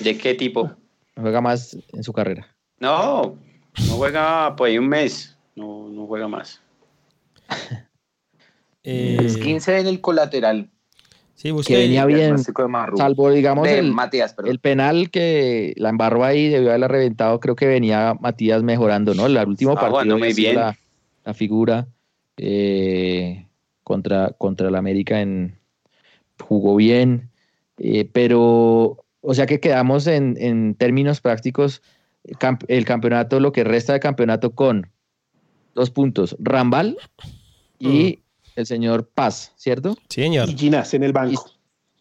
¿De qué tipo? juega más en su carrera. No, no juega ahí un mes. No, no juega más. Eh, Es 15 en el colateral. sí, busqué. Que venía bien, salvo digamos de el, Matías, perdón. el penal que la embarró ahí, debió haberla reventado, creo que venía Matías mejorando, ¿no? El último Estaba partido jugando muy bien. La, figura eh, contra, contra el América en jugó bien, eh, pero o sea que quedamos en, en términos prácticos el camp- el campeonato, lo que resta de campeonato con dos puntos, Rambal y el señor Paz, ¿cierto? Sí, señor. Y Ginás en el banco.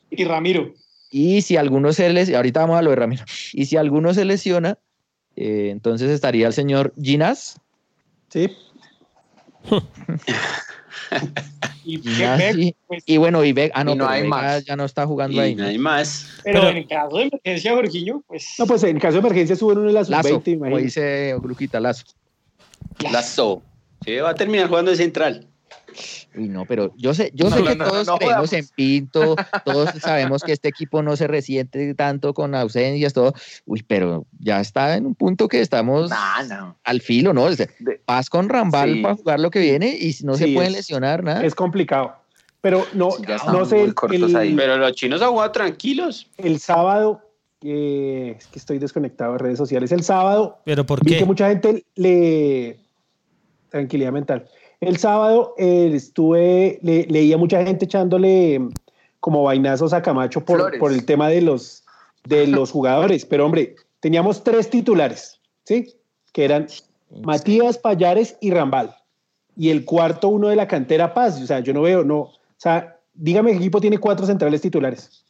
Y Ramiro. Y si alguno se lesiona, ahorita vamos a lo de Ramiro, y si alguno se lesiona, eh, entonces estaría el señor Ginás. ¿sí? Y Ginás Beck, y, pues, y bueno, y ah, no, Y no pero hay Vega más. ya no está jugando Y ahí. no hay más. pero, pero- en caso de emergencia, Jorginho, pues. No, pues en caso de emergencia suben uno de las Lazo, 20, como dice Gluquita, Lazo. Lazo. Sí, va a terminar jugando de central. Uy, no, pero yo sé, yo No, sé no, que no, todos no creemos en Pinto, todos sabemos que este equipo no se resiente tanto con ausencias, todo. Uy, pero ya está en un punto que estamos Nah, no. al filo, ¿no? O sea, De- Paz con Rambal Sí. para jugar lo que viene y no se Sí, pueden es- lesionar nada. Es complicado. Pero no, Sí, ya no sé, el, ahí. el- Pero los chinos han jugado tranquilos. el sábado, eh, es que estoy desconectado de redes sociales, el sábado ¿Pero por vi qué? que mucha gente le... Tranquilidad mental. El sábado eh, estuve, le, leía mucha gente echándole mm, como vainazos a Camacho por, el tema de los, de los jugadores. Pero hombre, teníamos tres titulares, ¿sí? Que eran Matías, Payares y Rambal. Y el cuarto uno de la cantera Paz. O sea, yo no veo, no. O sea, dígame qué equipo tiene cuatro centrales titulares.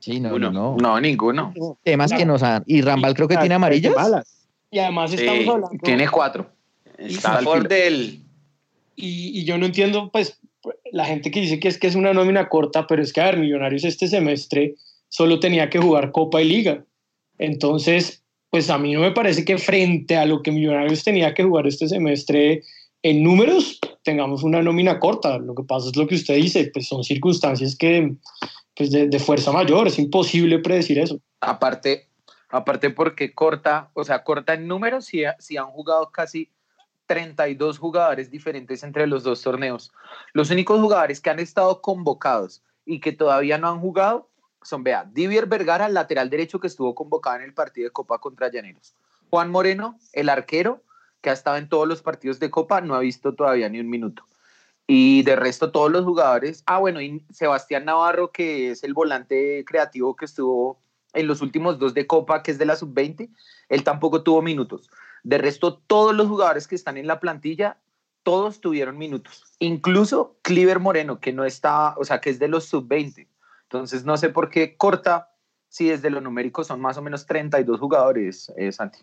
Sí, no, Uno. no, no. No, ninguno. Temas que nos han. Y Rambal creo que Ah, tiene amarillas. Y además Sí, estamos hablando. Tiene cuatro. Está filo. del... Y, yo no entiendo, pues, la gente que dice que es que es una nómina corta, pero es que, a ver, Millonarios este semestre solo tenía que jugar Copa y Liga. Entonces, pues a mí no me parece que frente a lo que Millonarios tenía que jugar este semestre en números, tengamos una nómina corta. Lo que pasa es lo que usted dice, pues son circunstancias que, pues de, de fuerza mayor, es imposible predecir eso. Aparte, aparte porque corta, o sea, corta en números si, si han jugado casi 32 jugadores diferentes entre los dos torneos. Los únicos jugadores que han estado convocados y que todavía no han jugado son, vea, Divier Vergara, lateral derecho que estuvo convocado en el partido de Copa contra Llaneros. Juan Moreno, el arquero, que ha estado en todos los partidos de Copa, no ha visto todavía ni un minuto. Y de resto todos los jugadores, ah bueno, y Sebastián Navarro, que es el volante creativo que estuvo en los últimos dos de Copa, que es de la sub-20, él tampoco tuvo minutos. De resto, todos los jugadores que están en la plantilla, todos tuvieron minutos. Incluso Cliver Moreno, que no está, o sea, que es de los sub-20. Entonces, no sé por qué corta, si desde lo numérico son más o menos 32 jugadores, eh, Santi.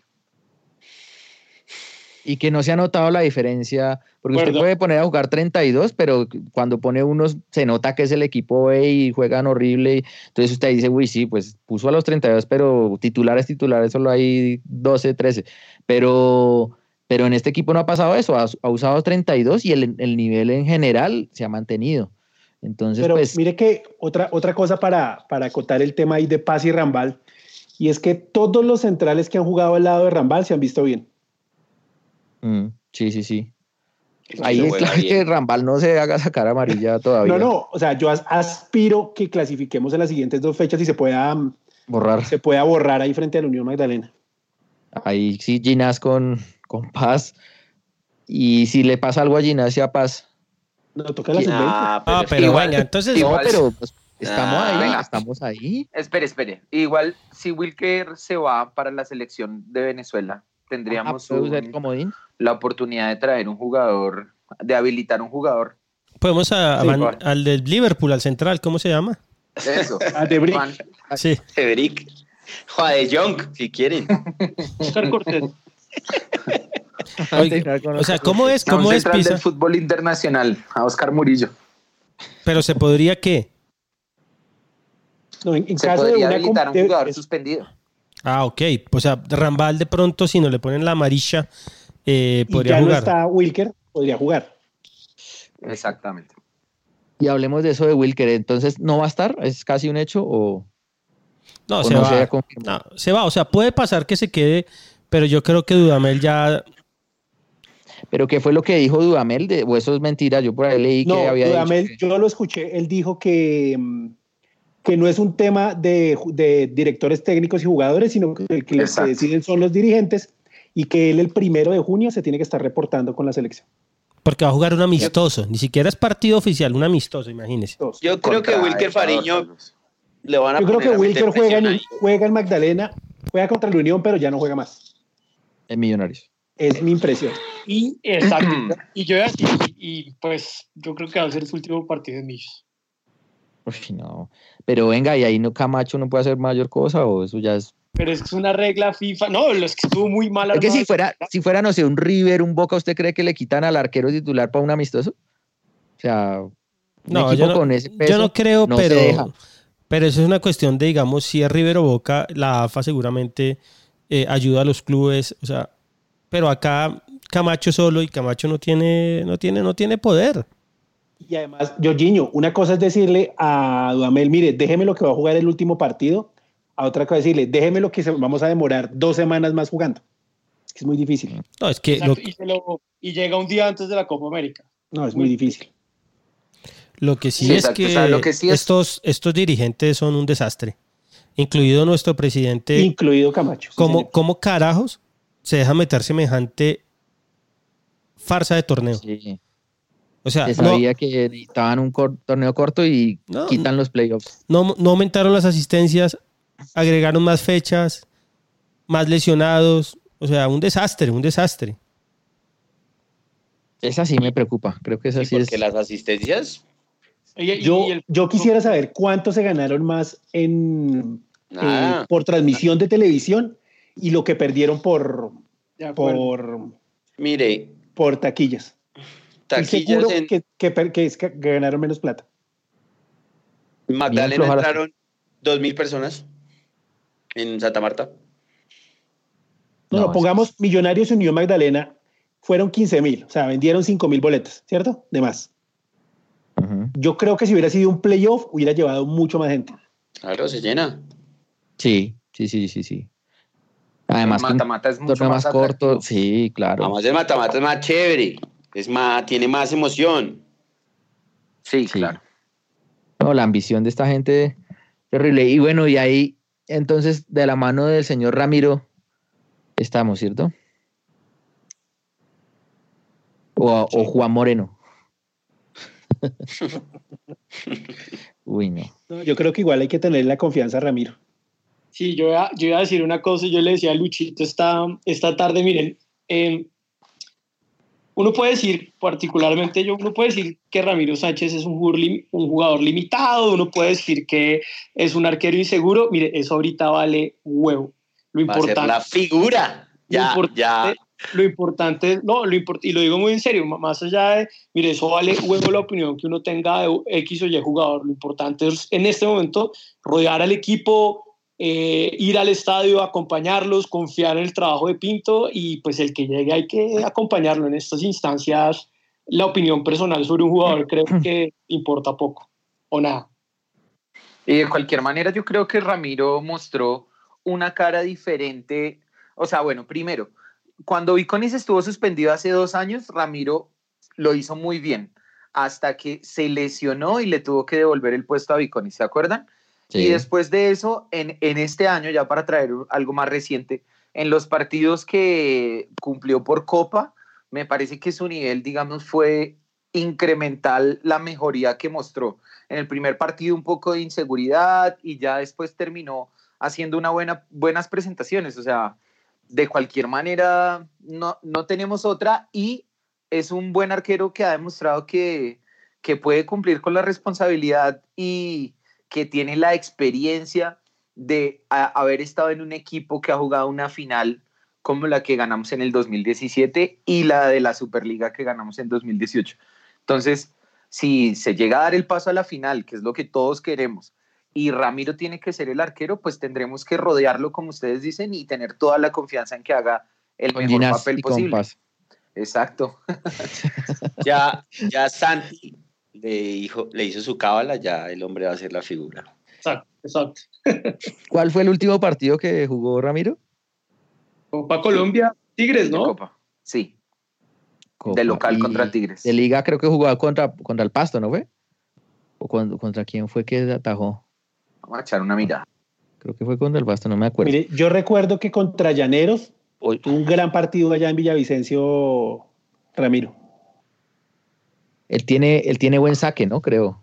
Y que no se ha notado la diferencia, porque usted puede poner a jugar 32, pero cuando pone unos se nota que es el equipo B y juegan horrible. entonces usted dice, uy, sí, pues puso a los 32, pero titulares, titulares, solo hay 12, 13. Pero, pero en este equipo no ha pasado eso, ha, ha usado 32 y el, el nivel en general se ha mantenido. Entonces, Pero pues, mire que otra, otra cosa para, para acotar el tema ahí de Paz y Rambal, y es que todos los centrales que han jugado al lado de Rambal se han visto bien. Mm, sí, sí, sí. Ahí es claro que Rambal no se haga sacar amarilla todavía. No, no, o sea, yo aspiro que clasifiquemos en las siguientes dos fechas y se pueda borrar. Se pueda borrar ahí frente a la Unión Magdalena. Ahí sí, Ginás con, con Paz. Y si le pasa algo a Ginás y a Paz. No, toca la ah, pero, ah, pero venga, entonces. Igual, pero pues, estamos ah, ahí, estamos ahí. Espere, espere. Igual, si Wilker se va para la selección de Venezuela, tendríamos la oportunidad de traer un jugador, de habilitar un jugador. Podemos a, al del Liverpool, al central, ¿cómo se llama? Eso. a Debrick. Sí. Debrick. Joder, Young, si quieren. Oscar Cortés. o sea, ¿cómo es? ¿Cómo es Pisa? del fútbol internacional, a Oscar Murillo. Pero se podría qué? No, en, se caso podría de habilitar un jugador suspendido. Ah, ok. O sea, Rambal de pronto, si no le ponen la amarilla, eh, podría y ya no está Wilker, podría jugar. Exactamente. Y hablemos de eso de Wilker. Entonces, ¿no va a estar? ¿Es casi un hecho o.? No, se, va. no se va. O sea, puede pasar que se quede, pero yo creo que Dudamel ya. ¿Pero qué fue lo que dijo Dudamel? De, ¿O eso es mentira? Yo por ahí leí que había Dudamel, yo lo escuché. Él dijo que mm, que no es un tema de, directores técnicos y jugadores, sino que el que deciden son los dirigentes y que él el primero de junio se tiene que estar reportando con la selección. Porque va a jugar un amistoso, ni siquiera es partido oficial, un amistoso, imagínese. Yo creo que Wilker Fariño le van a Yo creo que Wilker juega en, juega en Magdalena, juega contra la Unión, pero ya no juega más. En Millonarios. Es mi impresión. Y exacto. y yo y, pues yo creo que va a ser su último partido en Millos. no. Pero venga, y ahí no Camacho no puede hacer mayor cosa o eso ya es. Pero es una regla FIFA. No, es que estuvo muy mal. Es que si fuera, si fuera, no sé, un River, un Boca, ¿usted cree que le quitan al arquero titular para un amistoso? O sea, no, yo no, con ese peso, yo no creo, pero, pero eso es una cuestión de, digamos, si es River o Boca, la AFA seguramente eh, ayuda a los clubes, o sea, pero acá Camacho solo y Camacho no tiene, no tiene, no tiene poder. Y además, Jorginho, una cosa es decirle a Dudamel, mire, déjeme lo que va a jugar el último partido. A otra cosa es decirle, déjeme lo que vamos a demorar dos semanas más jugando. Es muy difícil. No, es que y, llega un día antes de la Copa América. No, es muy difícil. Lo que sí, es que, estos, estos dirigentes son un desastre, incluido nuestro presidente. Incluido Camacho. ¿Cómo, ¿Cómo carajos se deja meter semejante farsa de torneo? Sí. O sea, sabía que necesitaban un torneo corto y quitan los playoffs. No, no aumentaron las asistencias, agregaron más fechas, más lesionados. O sea, un desastre, un desastre. Esa sí me preocupa. Creo que esa sí, porque las asistencias. Yo, yo quisiera saber cuánto se ganaron más en eh, por transmisión de televisión y lo que perdieron por por mire por taquillas taquillas que, que, ganaron menos plata. Magdalena entraron dos mil personas en Santa Marta. No, pongamos Millonarios Unión Magdalena fueron 15 mil, o sea, vendieron 5 mil boletas, ¿cierto? De más. Yo creo que si hubiera sido un playoff, hubiera llevado mucho más gente. Claro, se llena. Sí, sí, sí, sí, sí. Además, mata-mata es mucho más, corto. Sí, claro. Además, el mata-mata es más chévere. Es más, tiene más emoción. Sí, claro. No, la ambición de esta gente terrible. Y bueno, y ahí, entonces, de la mano del señor Ramiro, estamos, ¿cierto? O, Juan Moreno. Uy, no. Yo creo que igual hay que tener la confianza a Ramiro. Sí, yo iba, yo iba a decir una cosa, yo le decía a Luchito esta, esta tarde, miren, eh, uno puede decir, particularmente yo, uno puede decir que Ramiro Sánchez es un jugador, limitado, uno puede decir que es un arquero inseguro. Mire, eso ahorita vale huevo. Lo importante. la figura. Ya, lo ya. Lo importante, no, lo y lo digo muy en serio, más allá de, mire, eso vale huevo la opinión que uno tenga de X o Y jugador. Lo importante es en este momento rodear al equipo, eh, ir al estadio, acompañarlos, confiar en el trabajo de Pinto y pues el que llegue hay que acompañarlo en estas instancias. La opinión personal sobre un jugador creo que importa poco o nada. Y de cualquier manera yo creo que Ramiro mostró una cara diferente. O sea, bueno, primero, cuando Viconis estuvo suspendido hace dos años, Ramiro lo hizo muy bien hasta que se lesionó y le tuvo que devolver el puesto a Viconi, ¿se acuerdan? Y después de eso, en, en este año, ya para traer algo más reciente, en los partidos que cumplió por Copa, me parece que su nivel, digamos, fue incremental la mejoría que mostró. En el primer partido un poco de inseguridad y ya después terminó haciendo una buena, buenas presentaciones. O sea, de cualquier manera, no, no tenemos otra y es un buen arquero que ha demostrado que, que puede cumplir con la responsabilidad y que tiene la experiencia de haber estado en un equipo que ha jugado una final como la que ganamos en el 2017 y la de la Superliga que ganamos en 2018. Entonces, si se llega a dar el paso a la final, que es lo que todos queremos, y Ramiro tiene que ser el arquero, pues tendremos que rodearlo, como ustedes dicen, y tener toda la confianza en que haga el mejor papel posible. Exacto. ya, ya Santi le, hizo, le hizo su cábala, ya el hombre va a ser la figura. Exacto, exacto. ¿Cuál fue el último partido que jugó Ramiro? Copa Colombia, Tigres, ¿no? Copa, sí. de local contra Tigres. De liga creo que jugó contra, contra el Pasto, ¿no fue? ¿O contra quién fue que atajó? Vamos a echar una mirada. Creo que fue contra el Pasto, no me acuerdo. Mire, yo recuerdo que contra Llaneros tuvo un gran partido allá en Villavicencio Ramiro. Él tiene, él tiene buen saque, ¿no? Creo.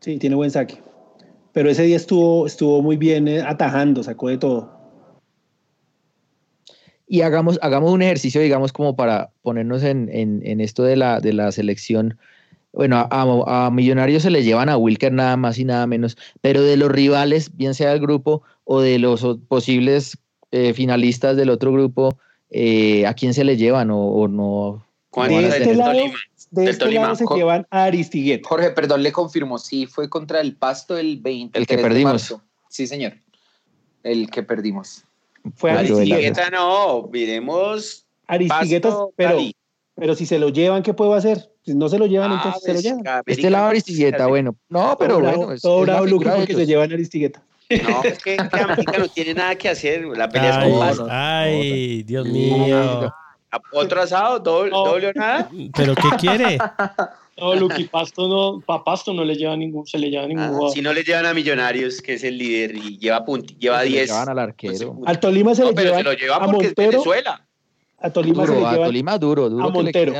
Sí, tiene buen saque. Pero ese día estuvo, estuvo muy bien eh, atajando, sacó de todo. Y hagamos, hagamos un ejercicio, digamos, como para ponernos en, esto de la, de la selección. Bueno, a, Millonarios se le llevan a Wilker nada más y nada menos, pero de los rivales, bien sea del grupo o de los posibles eh, finalistas del otro grupo, eh, ¿a quién se le llevan o, no? De este, lado, de este lado se llevan a Aristigueta. Jorge, perdón, le confirmo, sí, fue contra el Pasto el 20. El que perdimos. Sí, señor. El que perdimos. Fue Aristigueta, no, miremos. Aristigueta, pero, pero si se lo llevan, ¿qué puedo hacer? Si no se lo llevan, ah, entonces se lo pues, llevan. Este lado Aristigueta, bueno. No, pero bueno. todo bravo, porque se llevan Aristigueta. No, es que América no tiene nada que hacer. La pelea es con Pasto. Ay, Dios mío. ¿Otro asado? ¿Doble, o nada? ¿Pero qué quiere? No, Luqui Pasto no, pa Pasto no le lleva ningún, se le lleva ningún ah, Si no le llevan a Millonarios, que es el líder, y lleva punti, lleva 10. llevan al arquero. al Tolima se no, le pero se lo lleva porque Montero, es Venezuela. A Tolima duro, se le lleva. A Tolima duro, duro. A Montero.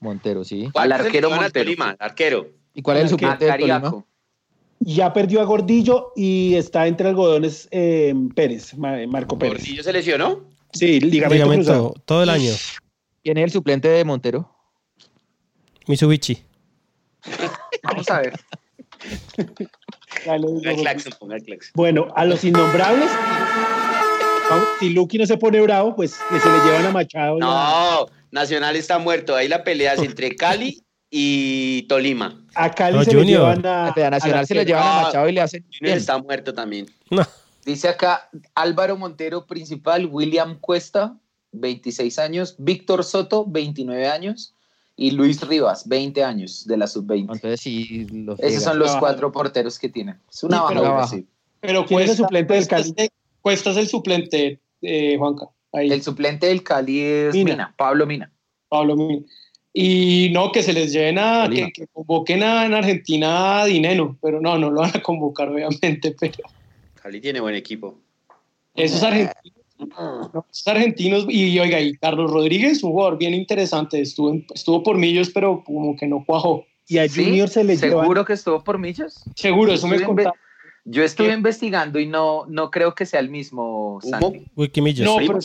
Montero, sí. ¿Cuál al arquero Montero? Tolima, arquero. ¿Y cuál es el suplente de Tolima? Ya perdió a Gordillo y está entre algodones eh, Pérez, Marco Pérez. ¿Gordillo se lesionó? Sí, ligamento, ligamento todo el año. ¿Quién es el suplente de Montero? Mitsubishi. Vamos a ver. Bueno, a los innombrables, si Lucky no se pone bravo, pues se le llevan a Machado. No, Nacional está muerto. Ahí la pelea es entre Cali y Tolima. A Cali se le llevan a, a Nacional se le llevan a Machado y le hacen. Junior está muerto también. Dice acá Álvaro Montero, principal, William Cuesta, 26 años, Víctor Soto, 29 años, y Luis Rivas, 20 años de la sub-20. Entonces sí, Esos son los cuatro porteros que tienen. Es una baja. Pero, ¿quién es el suplente del Cali? Cuesta es el suplente, eh, Juanca. El suplente del Cali es Mina. Pablo Mina. Pablo Mina. Y no, que se les lleven a, que, convoquen a, en Argentina a Dinero, pero no, no lo van a convocar, obviamente, pero... Cali tiene buen equipo. Esos argentinos los argentinos, y oiga, y Carlos Rodríguez, un jugador bien interesante, estuvo, estuvo por millos, pero como que no cuajó. ¿Y a Junior se le ¿Seguro que estuvo por millos? Seguro, eso me contaba. Yo estuve investigando y no, no creo que sea el mismo Wikimillos. No, pero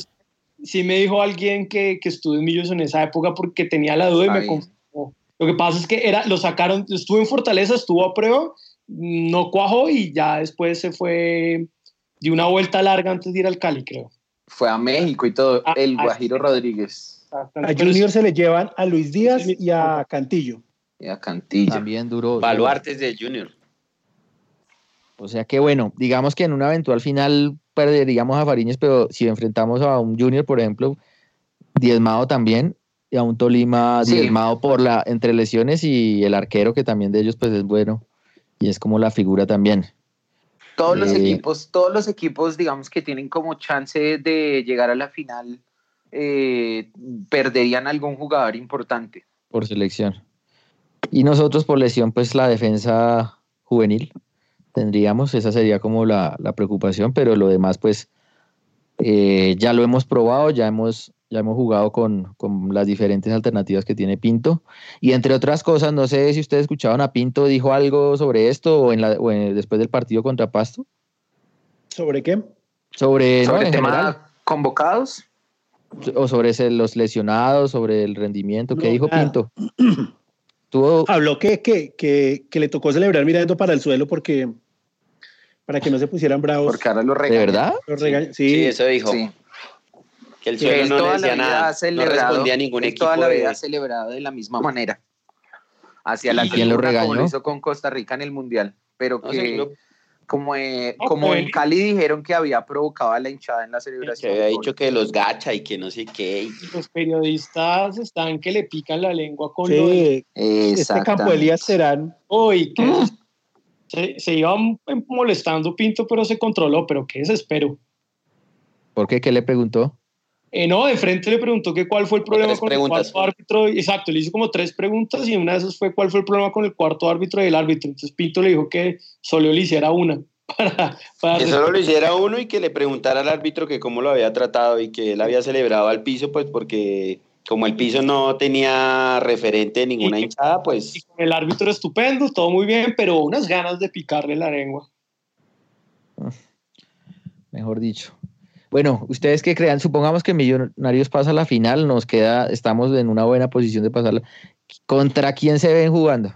sí me dijo alguien que, que estuvo en Millos en esa época porque tenía la duda y me confirmó. Lo que pasa es que era, lo sacaron, estuvo en Fortaleza, estuvo a prueba, no cuajó y ya después se fue de una vuelta larga antes de ir al Cali, creo fue a México y todo, ah, el ah, Guajiro Rodríguez. A Junior se le llevan a Luis Díaz y a Cantillo. Y a Cantillo. También duró. Baluartes de Junior. O sea que bueno, digamos que en una eventual final perderíamos a Fariñez, pero si enfrentamos a un Junior, por ejemplo, diezmado también, y a un Tolima diezmado por la entre lesiones y el arquero que también de ellos pues es bueno y es como la figura también. Todos los equipos, todos los equipos, digamos que tienen como chance de llegar a la final, eh, perderían algún jugador importante. Por selección. Y nosotros por lesión, pues la defensa juvenil tendríamos, esa sería como la, preocupación, pero lo demás, pues eh, ya lo hemos probado, ya hemos, ya hemos jugado con, las diferentes alternativas que tiene Pinto. Y entre otras cosas, no sé si ustedes escucharon a Pinto, dijo algo sobre esto o, en la, después del partido contra Pasto. ¿Sobre qué? Sobre, ¿Sobre tema convocados. O sobre los lesionados, sobre el rendimiento. ¿Qué dijo Pinto? Habló que, que, que, le tocó celebrar mirando para el suelo porque para que no se pusieran bravos. Porque ahora lo regañan. ¿De verdad? sí. sí. eso dijo. Que el suelo no decía nada, no respondía a ningún equipo. Toda la vida ha celebrado de la misma manera. Hacia la quién lo regañó? Como lo hizo con Costa Rica en el Mundial. Pero que como, eh, como en Cali dijeron que había provocado a la hinchada en la celebración. Que había dicho que los gacha y que no sé qué. Los periodistas están que le pican la lengua con sí, Este campo Elías serán. Uy, que se, se iba molestando Pinto, pero se controló. Pero qué desespero. ¿Por qué? ¿Qué le preguntó? Eh, no, de frente le preguntó que cuál fue el problema con el cuarto árbitro. Exacto, le hizo como tres preguntas y una de esas fue cuál fue el problema con el cuarto árbitro y el árbitro. Entonces Pinto le dijo que solo le hiciera una. que solo le hiciera uno y que le preguntara al árbitro que cómo lo había tratado y que él había celebrado al piso, pues porque como el piso no tenía referente de ninguna hinchada, pues... el árbitro estupendo, todo muy bien, pero unas ganas de picarle la lengua. Mejor dicho. Bueno, ustedes que crean, supongamos que Millonarios pasa a la final, nos queda, estamos en una buena posición de pasarla. ¿Contra quién se ven jugando?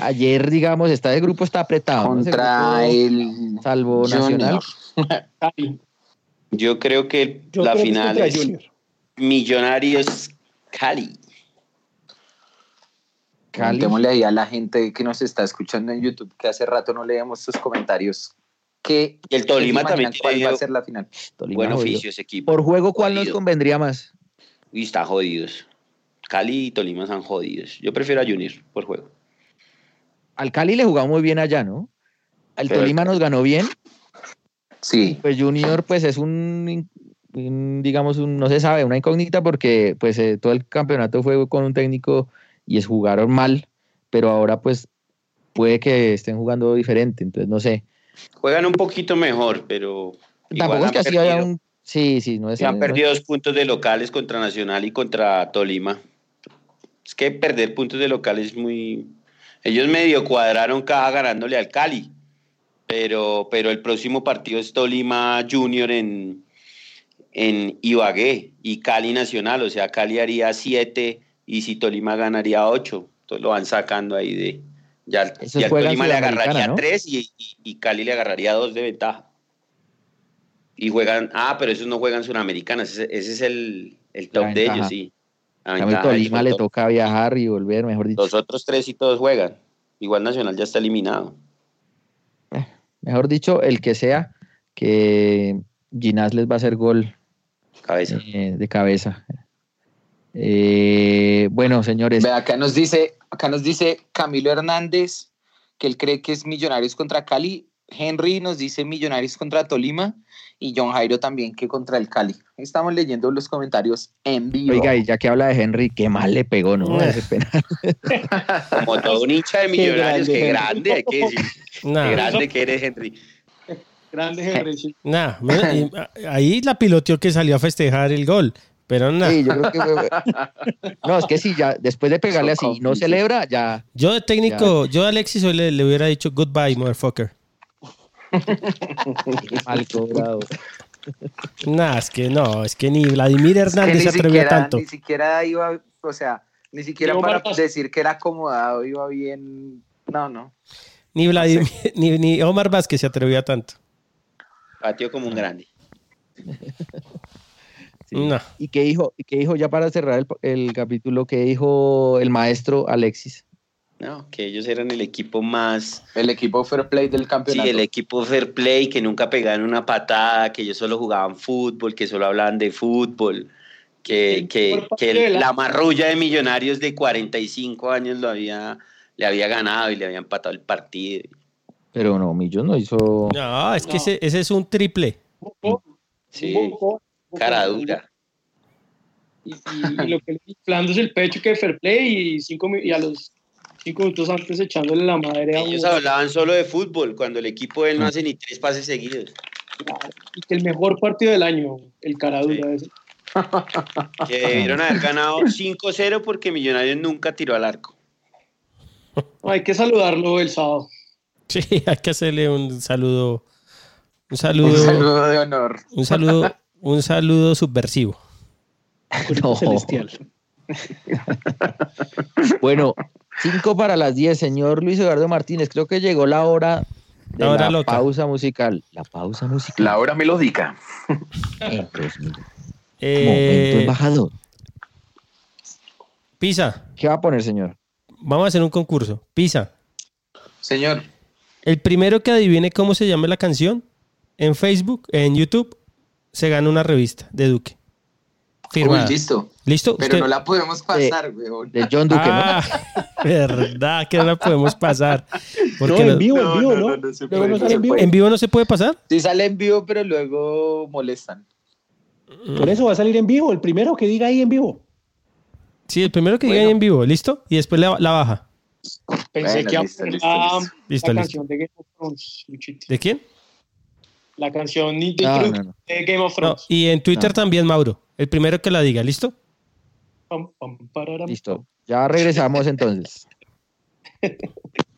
Ayer, digamos, está el grupo está apretado. Contra el Salvo Nacional. Yo creo que la final es Millonarios Cali. Contémosle ahí a la gente que nos está escuchando en YouTube que hace rato no leemos sus comentarios que el Tolima también cuál va a ser la final. Buen oficio ese equipo. Por juego, ¿cuál nos convendría más? Y está jodidos. Cali y Tolima están jodidos. Yo prefiero a Junior por juego. Al Cali le jugamos muy bien allá, ¿no? Al Tolima nos ganó bien. Sí. Pues Junior, pues es un, digamos, un, no se sabe, una incógnita porque pues eh, todo el campeonato fue con un técnico y es jugaron mal, pero ahora pues puede que estén jugando diferente, entonces no sé. Juegan un poquito mejor, pero. Tampoco es que así haya un. Sí, sí, no es. han perdido dos puntos de locales contra Nacional y contra Tolima. Es que perder puntos de locales es muy. Ellos medio cuadraron cada ganándole al Cali. Pero, pero el próximo partido es Tolima Junior en, en Ibagué y Cali Nacional. O sea, Cali haría siete y si Tolima ganaría ocho. Entonces lo van sacando ahí de, ya, el Tolima le agarraría tres y, Cali le agarraría dos de ventaja. Y juegan, ah, pero esos no juegan Sudamericanas, ese, es el, top de ellos, sí. A Tolima le toca viajar y volver, mejor dicho. Los otros tres y todos juegan. Igual Nacional ya está eliminado. Eh, mejor dicho, el que sea, que Ginás les va a hacer gol cabeza. Eh, de cabeza. Eh, bueno, señores. Ve, acá nos dice, acá nos dice Camilo Hernández que él cree que es Millonarios contra Cali. Henry nos dice Millonarios contra Tolima y John Jairo también que contra el Cali. Estamos leyendo los comentarios en vivo. Oiga, y ya que habla de Henry, qué mal le pegó, ¿no? Ese Como todo un hincha de Millonarios, qué grande, hay que decir. Qué grande que eres, Henry. Grande Henry. Nah, ahí la piloteó que salió a festejar el gol. Pero no. Sí, yo creo que No, es que si ya después de pegarle así no celebra, ya. Yo de técnico, yo a Alexis hoy le, hubiera dicho goodbye, motherfucker. Mal cobrado. Nah, es que no, es que ni Vladimir Hernández se atrevió tanto. Ni siquiera iba, o sea, ni siquiera para decir que era acomodado, iba bien. No, no. Ni Vladimir, ni, ni Omar Vázquez se atrevió tanto. Batió como un grande. ¿Y qué dijo, qué dijo ya para cerrar el, capítulo? ¿Qué dijo el maestro Alexis? No, que ellos eran el equipo más... El equipo fair play del campeonato. Sí, el equipo fair play, que nunca pegaban una patada, que ellos solo jugaban fútbol, que solo hablaban de fútbol, que, que, la marrulla de millonarios de 45 años lo había, le había ganado y le había empatado el partido. Pero no, Millón no hizo... No, es que ese, ese, es un triple. Sí. Cara dura. y, lo que inflándose el pecho que fair play y, cinco, y a los cinco minutos antes echándole la madre a Ellos hablaban solo de fútbol, cuando el equipo de él no hace ni tres pases seguidos. Y que el mejor partido del año, el Caradura. Sí. Que debieron haber ganado 5-0 porque Millonarios nunca tiró al arco. Hay que saludarlo el sábado. Sí, hay que hacerle un saludo. Un saludo, un saludo de honor. Un saludo, un saludo subversivo. No. Celestial. bueno, 5 para las 10, señor Luis Eduardo Martínez. Creo que llegó la hora de la, pausa musical. La pausa musical. La hora melódica. Eh, Momento embajador. Pisa. ¿Qué va a poner, señor? Vamos a hacer un concurso. Pisa. Señor. El primero que adivine cómo se llama la canción en Facebook, en YouTube, se gana una revista de Duque. Firmada. listo. ¿Listo? Pero no la podemos pasar, weón. De John Duque, ah, Verdad que no la podemos pasar. Porque no, en vivo, en vivo, ¿no? no, se puede, en, vivo. ¿En vivo no se puede pasar? Sí, sale en vivo, pero luego molestan. Por eso va a salir en vivo, el primero que diga ahí en vivo. Sí, el primero que diga ahí en vivo, ¿listo? Y después la, la baja. Pensé que listo, listo, la, listo. la canción de Game of Thrones. ¿De quién? La canción de, de Game of Thrones. y en Twitter también, Mauro. El primero que la diga, ¿listo? Listo. Ya regresamos entonces.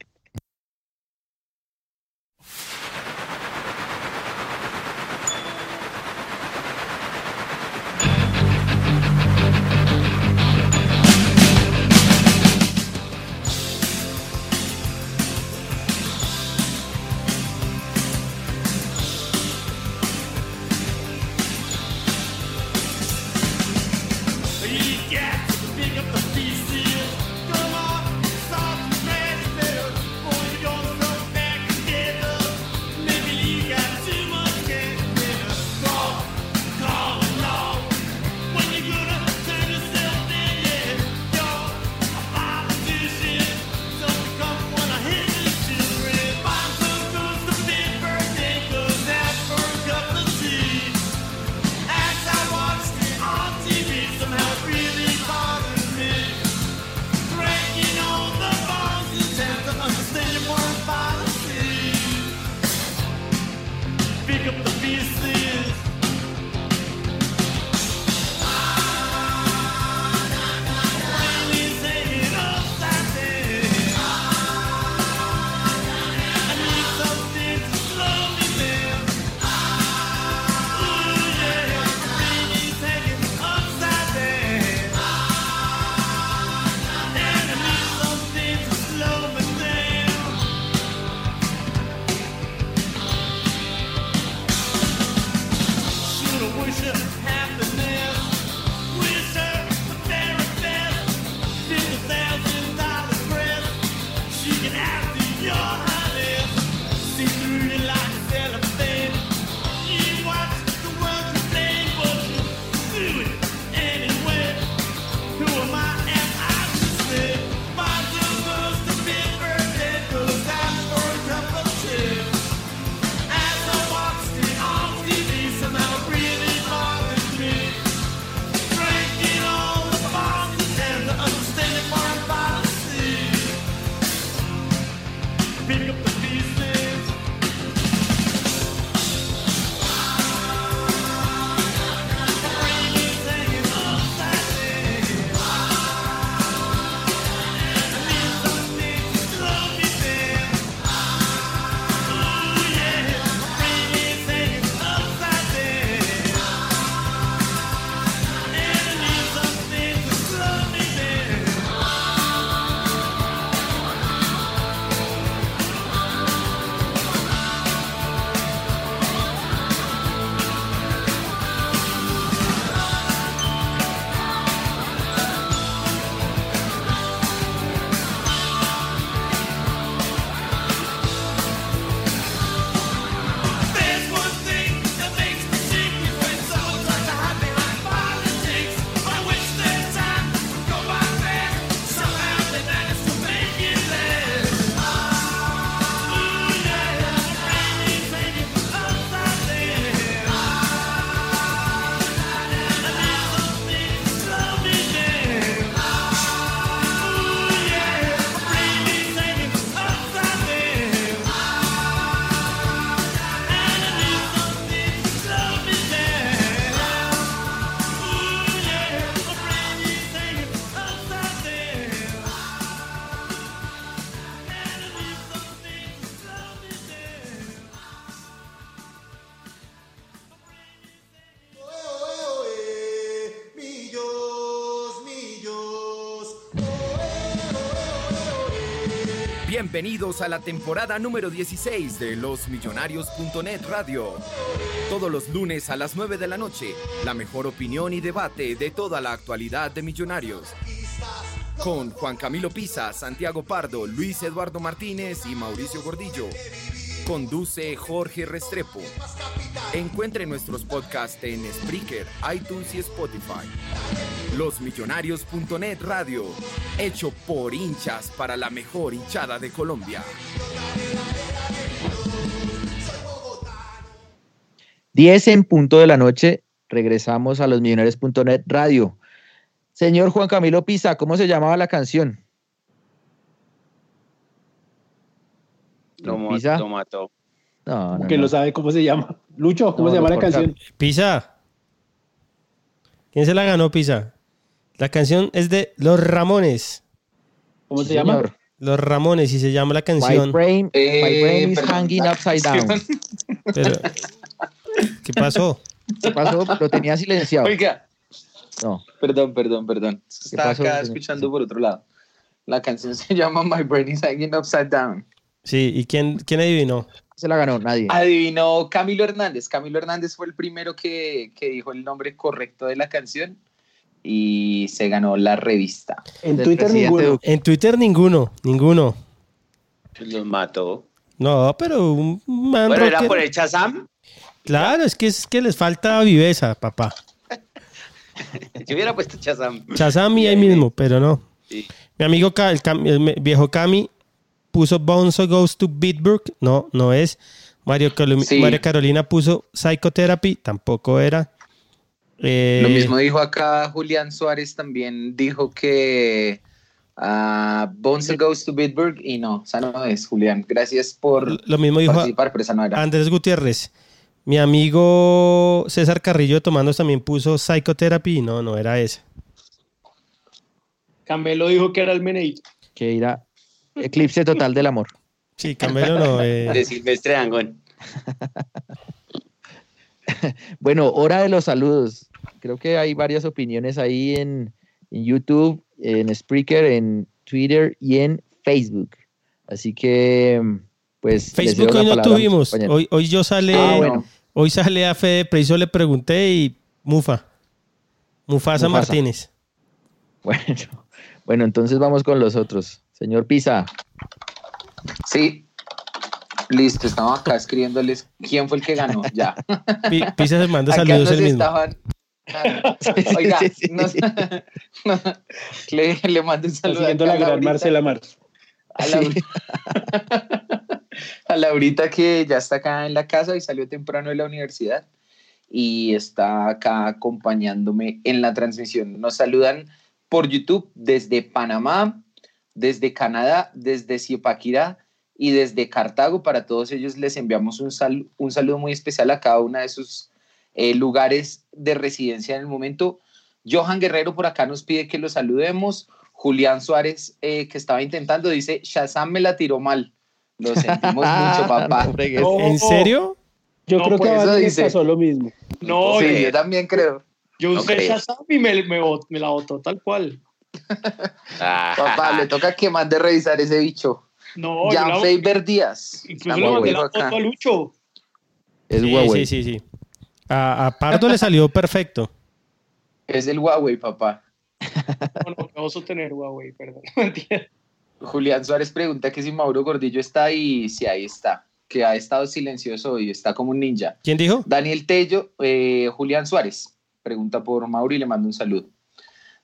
Bienvenidos a la temporada número 16 de losmillonarios.net Radio. Todos los lunes a las 9 de la noche, la mejor opinión y debate de toda la actualidad de Millonarios. Con Juan Camilo Pisa, Santiago Pardo, Luis Eduardo Martínez y Mauricio Gordillo. Conduce Jorge Restrepo. Encuentre nuestros podcasts en Spreaker, iTunes y Spotify. Losmillonarios.net Radio, hecho por hinchas para la mejor hinchada de Colombia. 10 en punto de la noche, regresamos a losmillonarios.net Radio. Señor Juan Camilo Pisa, ¿cómo se llamaba la canción? Lo, Pisa. lo mató. No, no, que no. no sabe cómo se llama. Lucho, ¿cómo No, se llama no, la canción? Pisa. ¿Quién se la ganó, Pisa? La canción es de Los Ramones. ¿Cómo Sí, se llama? señor. Los Ramones y se llama la My canción. my Eh, brain is perdón, hanging upside down. Pero, ¿Qué pasó? ¿Qué pasó? Lo tenía silenciado. Oiga, No. perdón, perdón, perdón. Estaba pasó, acá escuchando por otro lado. La canción se llama My Brain is Hanging Upside Down. Sí, ¿y quién, quién adivinó? Se la ganó nadie. Adivinó Camilo Hernández. Camilo Hernández fue el primero que, que dijo el nombre correcto de la canción y se ganó la revista. En Twitter ninguno. Duque. En Twitter ninguno, ninguno. Los mató. No, pero un man Bueno, era rocker- por el Chazam. Claro, es que es que les falta viveza, papá. Yo hubiera puesto Chazam. Chazami ahí mismo, pero no. Sí. Mi amigo el, el viejo Cami puso Bonzo Goes to Bitburg. No, no es. Mario, Colo- Sí. María Carolina puso Psychotherapy. Tampoco era. Eh, Lo mismo dijo acá Julián Suárez también dijo que uh, Bones Goes to Bitburg y no, esa no es Julián. Gracias por Lo mismo dijo participar, pero esa no era. Andrés Gutiérrez. Mi amigo César Carrillo de Tomandos también puso Psychotherapy. No, no era esa. Camelo dijo que era el Meneito. Que era Eclipse Total del Amor. Sí, Camelo no. eh, De Silvestre Dangón. Bueno, hora de los saludos. Creo que hay varias opiniones ahí en, en YouTube, en Spreaker, en Twitter y en Facebook. Así que, pues. Facebook hoy no tuvimos. Hoy, hoy yo sale, Ah, bueno. hoy sale a Fede Preciso, le pregunté y Mufa. Mufasa Mufasa. Martínez. Bueno, bueno, entonces vamos con los otros. Señor Pisa, Sí. Listo, estaba acá escribiéndoles quién fue el que ganó. Ya. Pi- Pisa se manda saludos él mismo. estaban. Oiga, Sí, sí, nos- le, le mando un saludo siguiendo la a gran Laurita. Marcela Mars. a, Laur- a Laurita que ya está acá en la casa y salió temprano de la universidad y está acá acompañándome en la transmisión. Nos saludan por YouTube desde Panamá, desde Canadá, desde Zipaquirá y desde Cartago. Para todos ellos les enviamos un, sal- un saludo muy especial a cada uno de sus eh, lugares de residencia en el momento. Johan Guerrero por acá nos pide que lo saludemos. Julián Suárez, eh, que estaba intentando, dice, Shazam me la tiró mal. Lo sentimos mucho, papá. No. ¿En serio? Yo No, creo que a dice. pasó lo mismo. No, sí, yo, yo también creo. yo usé. Shazam y me, me, la botó tal cual. Ah, Papá, le toca que mande revisar ese bicho. No, Jan la- Faber Díaz. incluso le mandé la foto a Lucho. Es sí, Huawei. sí, sí, sí. A, a Pardo le salió perfecto. Es el Huawei, papá. No, oso tener Huawei, perdón. Julián Suárez pregunta que si Mauro Gordillo está y si ahí está. Que ha estado silencioso y está como un ninja. ¿Quién dijo? Daniel Tello, eh, Julián Suárez, pregunta por Mauro y le mando un saludo.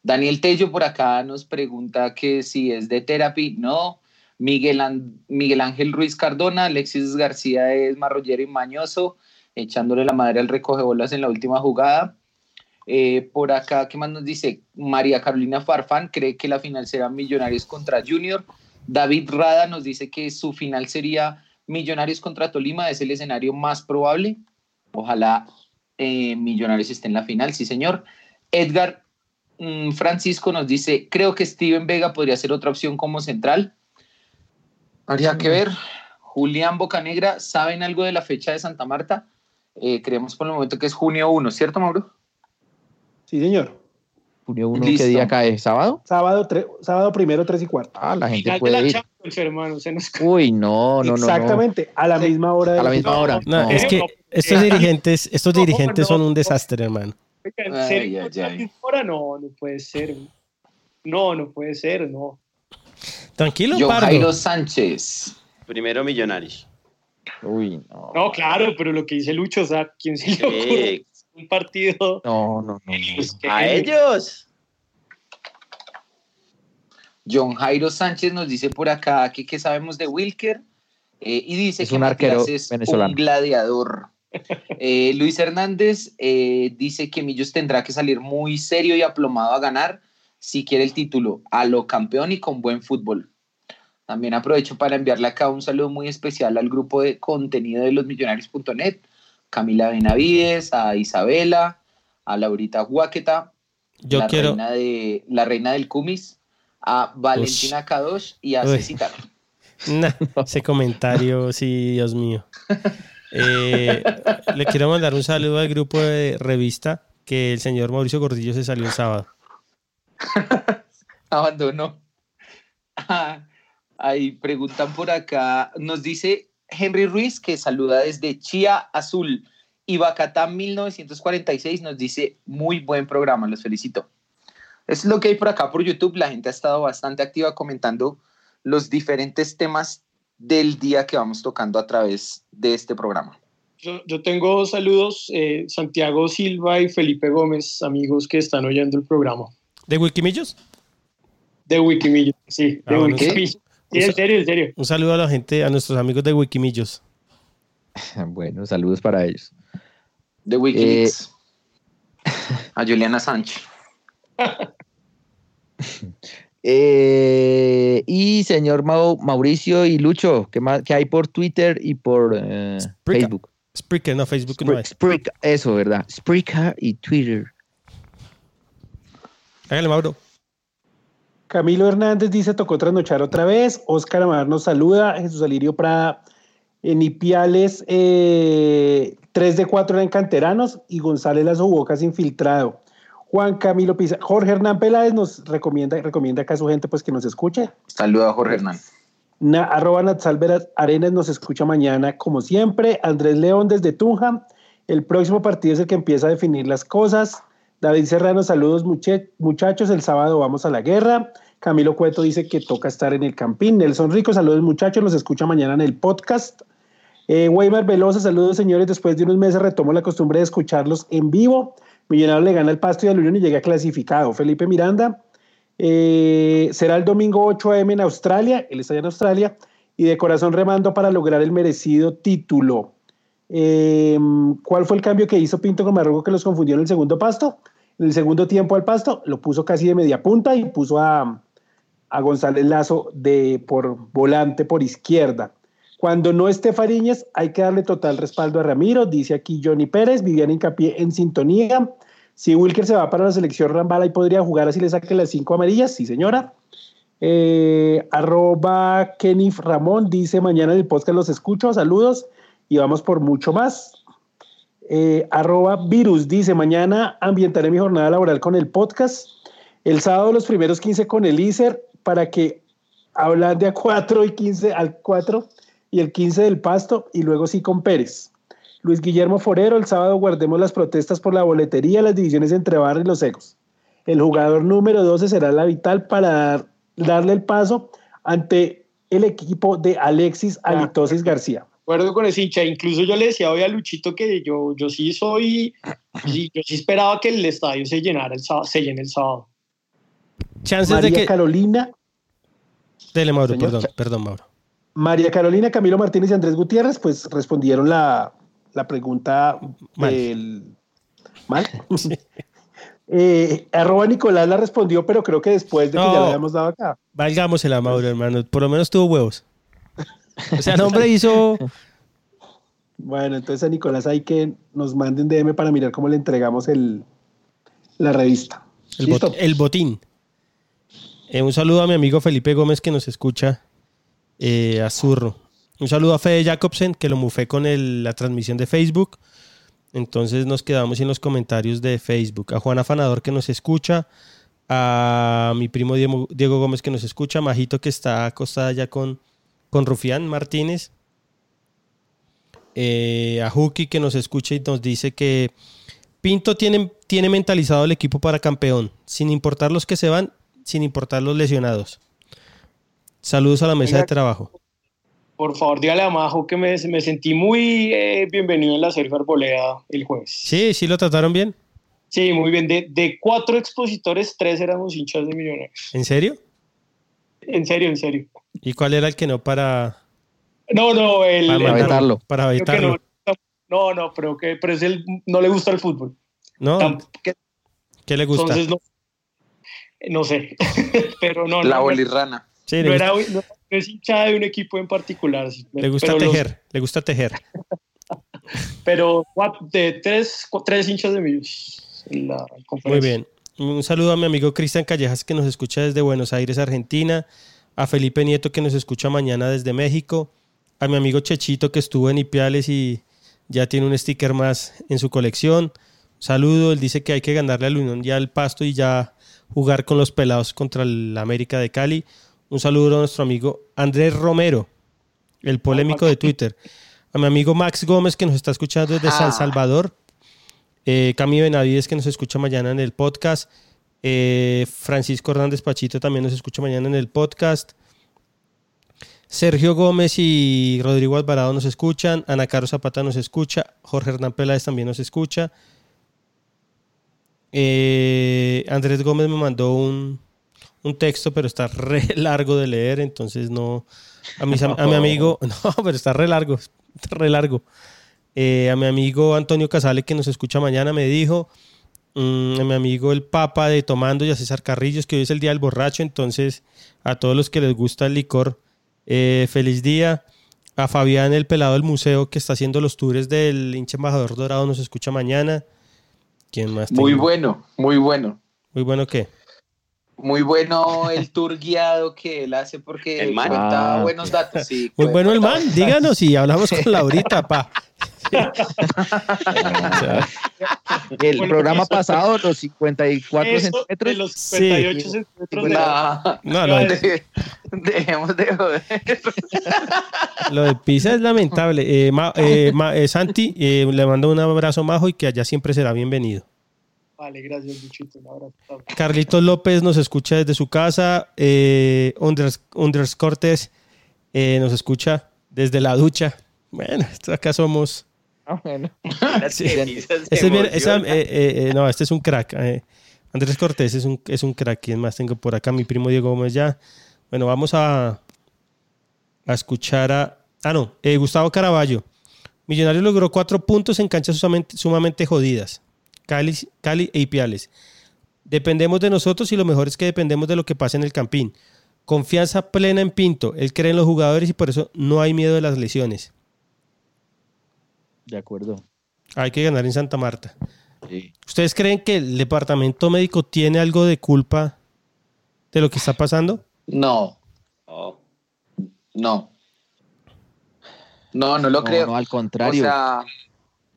Daniel Tello por acá nos pregunta que si es de therapy. No. Miguel, Miguel Ángel Ruiz Cardona, Alexis García es marrollero y mañoso, echándole la madre al recoge bolas en la última jugada. Eh, por acá, ¿qué más nos dice? María Carolina Farfán cree que la final será Millonarios contra Junior. David Rada nos dice que su final sería Millonarios contra Tolima, es el escenario más probable. Ojalá eh, Millonarios esté en la final, sí señor. Edgar Francisco nos dice, creo que Steven Vega podría ser otra opción como central. Habría que ver. Julián Bocanegra, ¿saben algo de la fecha de Santa Marta? Eh, creemos por el momento que es junio 1, ¿cierto, Mauro? Sí, señor. Junio 1, Listo. ¿qué día cae? ¿Sábado? Sábado, sábado primero, tres y cuarto. Ah, la gente puede la ir. Champions. hermano. Se nos... Uy, no, no, no. Exactamente, a la misma hora. A la misma hora. No, es que estos dirigentes, estos dirigentes son un desastre, hermano. ¿En serio? Ay, ay, ay. Ahora no, no puede ser. No, no puede ser, no. Tranquilo, John Pardo. Jairo Sánchez. Primero Millonarios. Uy, no. No, claro, pero lo que dice Lucho, o sea, ¿quién se le ocurre? Un partido. No, no, no. no. A ellos. John Jairo Sánchez nos dice por acá que qué sabemos de Wilker eh, y dice Es que un arquero Matías es venezolano. un gladiador. Eh, Luis Hernández eh, dice que Millos tendrá que salir muy serio y aplomado a ganar si quiere el título, a lo campeón y con buen fútbol. También aprovecho para enviarle acá un saludo muy especial al grupo de contenido de losmillonarios.net, Camila Benavides, a Isabela, a Laurita Huáqueta, Yo la, quiero. reina de, la reina del Cumis, a Valentina Kadosh y a Uy. Ceci Taro. Nah, ese comentario, sí, Dios mío. Eh, le quiero mandar un saludo al grupo de revista que el señor Mauricio Gordillo se salió el sábado. Abandonó. Ah, ahí preguntan por acá. Nos dice Henry Ruiz que saluda desde Chía Azul. Y Bacatá 1946 nos dice muy buen programa, los felicito. Es lo que hay por acá por YouTube. La gente ha estado bastante activa comentando los diferentes temas del día que vamos tocando a través de este programa. Yo, yo tengo saludos, eh, Santiago Silva y Felipe Gómez, amigos que están oyendo el programa. ¿De Wikimillos? De Wikimillos, sí, Ah, de bueno, Wikimillos. Sí, en serio, en serio. Un saludo a la gente, a nuestros amigos de Wikimillos. Bueno, saludos para ellos. De Wikileaks. A Juliana Sánchez. Eh, y señor Mau- Mauricio y Lucho, ¿qué, más, qué hay por Twitter y por eh, Spreaker. Facebook? Spreaker, no, Facebook no es. Spreaker, eso, ¿verdad? Spreaker y Twitter. Hágale, Mauro. Camilo Hernández dice, tocó trasnochar otra vez. Oscar Amar nos saluda. Jesús Alirio Prada en Ipiales, eh, 3 de 4 eran canteranos y González Lazo Bocas infiltrado. Juan Camilo Pisa. Jorge Hernán Peláez nos recomienda, recomienda acá a su gente pues que nos escuche. Saluda a Jorge Hernán. Na, arroba Natsal Veras- Arenas nos escucha mañana, como siempre. Andrés León desde Tunja. El próximo partido es el que empieza a definir las cosas. David Serrano, saludos muchachos. El sábado vamos a la guerra. Camilo Cueto dice que toca estar en el campín. Nelson Rico, saludos muchachos. Los escucha mañana en el podcast. Eh, Weimar Velosa, saludos señores. Después de unos meses retomo la costumbre de escucharlos en vivo. Millonario le gana el pasto y al Unión y llega clasificado. Felipe Miranda, eh, será el domingo 8 am en Australia, él está allá en Australia, y de corazón remando para lograr el merecido título. Eh, ¿Cuál fue el cambio que hizo Pinto con Marruecos que los confundió en el segundo pasto? En el segundo tiempo al pasto lo puso casi de media punta y puso a, a González Lazo de, por volante por izquierda. Cuando no esté Fariñez, hay que darle total respaldo a Ramiro, dice aquí Johnny Pérez, Viviana Hincapié en sintonía. Si Wilker se va para la selección Rambala y podría jugar así le saque las cinco amarillas, sí señora. Eh, arroba Kenny Ramón dice mañana en el podcast los escucho, saludos y vamos por mucho más. Eh, arroba Virus dice mañana ambientaré mi jornada laboral con el podcast. El sábado los primeros 15 con el ICER para que hablan de a 4 y 15 al 4 y el 15 del Pasto y luego sí con Pérez. Luis Guillermo Forero, el sábado guardemos las protestas por la boletería, las divisiones entre Barra y los Ecos. El jugador número 12 será la vital para dar- darle el paso ante el equipo de Alexis Alitosis García. De acuerdo con ese hincha. Incluso yo le decía hoy a Luchito que yo, yo sí soy, sí, yo sí esperaba que el estadio se llenara el sábado, se llene el sábado. Chances María de que. Carolina, Dele, Mauro, perdón, perdón, Mauro. María Carolina, Camilo Martínez y Andrés Gutiérrez, pues respondieron la, la pregunta Mal. del mal. Eh, arroba Nicolás la respondió, pero creo que después de que ya la habíamos dado acá. Valgámosela, Mauro, hermano. Por lo menos tuvo huevos. O sea, el hombre hizo. Bueno, entonces a Nicolás hay que nos manden DM para mirar cómo le entregamos el, la revista. El, ¿Listo? bot- el botín. Eh, un saludo a mi amigo Felipe Gómez que nos escucha eh, a Zurro. Un saludo a Fede Jacobsen que lo mufé con la transmisión de Facebook. Entonces nos quedamos en los comentarios de Facebook. A Juan Afanador que nos escucha. a mi primo Diego, Gómez que nos escucha, Majito que está acostada ya con, con Rufián Martínez, eh, a Juki que nos escucha y nos dice que Pinto tiene, tiene mentalizado el equipo para campeón, sin importar los que se van, sin importar los lesionados. Saludos a la mesa de trabajo. Por favor, dígale a Majo que me, me sentí muy eh, bienvenido en la serie Arboleda el jueves. Sí, sí lo trataron bien. Sí, muy bien. De, de cuatro expositores, tres éramos hinchas de millonarios. ¿En serio? En serio, en serio. ¿Y cuál era el que no para...? No, no, el... Para vetarlo. Para vetarlo. No, no, pero, que, pero es el, no le gusta el fútbol. ¿No? ¿Qué le gusta? Entonces, no, no sé, pero no. La no, bolirrana. Sí, no, era, no, es hinchada de un equipo en particular. Le gusta tejer, le gusta tejer. pero de tres, tres hinchas de millos. Muy bien. Un saludo a mi amigo Cristian Callejas que nos escucha desde Buenos Aires, Argentina. A Felipe Nieto que nos escucha mañana desde México. A mi amigo Chechito que estuvo en Ipiales y ya tiene un sticker más en su colección. Saludo, él dice que hay que ganarle al Unión ya el pasto y ya jugar con los pelados contra el América de Cali. Un saludo a nuestro amigo Andrés Romero, el polémico de Twitter. A mi amigo Max Gómez que nos está escuchando desde San ah. Salvador. Eh, Cami Benavides que nos escucha mañana en el podcast. Eh, Francisco Hernández Pachito también nos escucha mañana en el podcast. Sergio Gómez y Rodrigo Alvarado nos escuchan. Ana Caro Zapata nos escucha. Jorge Hernán Peláez también nos escucha. Eh, Andrés Gómez me mandó un, texto, pero está re largo de leer, entonces no. A, a mi amigo, no, pero está re largo, está re largo. Eh, a mi amigo Antonio Casale, que nos escucha mañana, me dijo, mm, a mi amigo el Papa de Tomando y a César Carrillos, que hoy es el Día del Borracho, entonces a todos los que les gusta el licor, eh, feliz día. A Fabián, el pelado del museo, que está haciendo los tours del hincha embajador dorado, nos escucha mañana. ¿Quién más? Muy bueno, muy bueno. ¿Muy bueno qué? Muy bueno el tour guiado que él hace porque el man. cuenta ah. buenos datos. Muy bueno el man, díganos y hablamos con Laurita, pa. el programa pasado, los 54 centímetros. los 58 centímetros. De... No, no, dejemos de joder. Lo de Pisa es lamentable. Eh, eh, eh, Santi, le mando un abrazo majo y que allá siempre será bienvenido. Vale, gracias, Luchito. Un abrazo. Carlitos López nos escucha desde su casa. Eh, Unders, Cortés nos escucha desde la ducha. Bueno, acá somos Ah, bueno. este, es un crack. Eh. Andrés Cortés es un, es un crack. ¿Quién más tengo por acá? Mi primo Diego Gómez ya. Bueno, vamos a, a escuchar a... Ah, no. Eh, Gustavo Caraballo. Millonario logró cuatro puntos en canchas sumamente, jodidas. Cali, Cali e Ipiales. Dependemos de nosotros y lo mejor es que dependemos de lo que pasa en el campín. Confianza plena en Pinto. Él cree en los jugadores y por eso no hay miedo de las lesiones. De acuerdo. Hay que ganar en Santa Marta. ¿Ustedes creen que el departamento médico tiene algo de culpa de lo que está pasando? No. No. No, no lo creo. No, al contrario. O sea,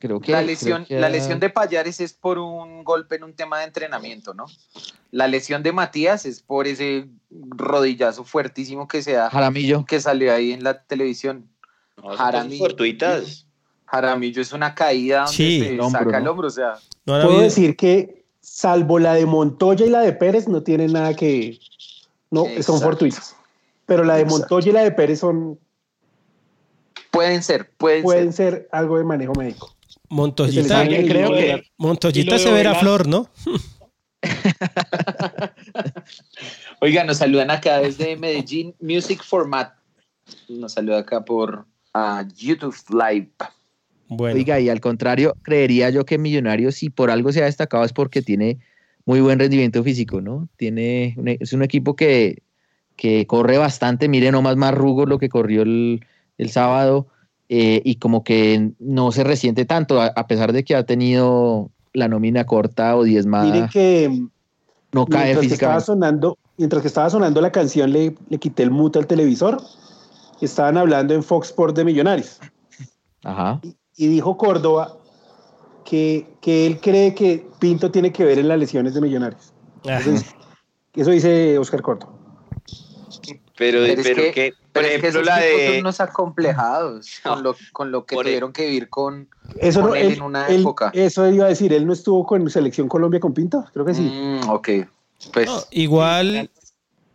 creo que, la, lesión, la lesión de Payares es por un golpe en un tema de entrenamiento, ¿no? La lesión de Matías es por ese rodillazo fuertísimo que se da. Jaramillo. Que salió ahí en la televisión. Jaramillo. Fortuitas. Jaramillo es una caída donde se el hombro, saca el hombro, o sea. Puedo decir que salvo la de Montoya y la de Pérez no tienen nada que no son fortuitas. Pero la de Montoya y la de Pérez son pueden ser, pueden, pueden ser. algo de manejo médico. Montoyita, creo que Montoyita se verá flor, ¿no? Oiga, nos saludan acá desde Medellín Music Format. Nos saluda acá por uh, YouTube Live. Bueno. Oiga, y al contrario, creería yo que Millonarios, si por algo se ha destacado, es porque tiene muy buen rendimiento físico, ¿no? Tiene, es un equipo que, que corre bastante, mire nomás más rugo lo que corrió el, el sábado, eh, y como que no se resiente tanto, a, pesar de que ha tenido la nómina corta o diezmada. Mire que no cae mientras estaba sonando, mientras que estaba sonando la canción, le, le quité el mute al televisor. Estaban hablando en Fox Sports de Millonarios. Ajá y dijo Córdoba que, él cree que Pinto tiene que ver en las lesiones de Millonarios. Eso dice Oscar Corto. Pero, pero, que, por ejemplo, la de. Son unos acomplejados con, lo, con lo que tuvieron que vivir con, eso con él, en una época. Eso iba a decir, él no estuvo con Selección Colombia con Pinto, creo que sí. Mm, ok. Pues. No, igual,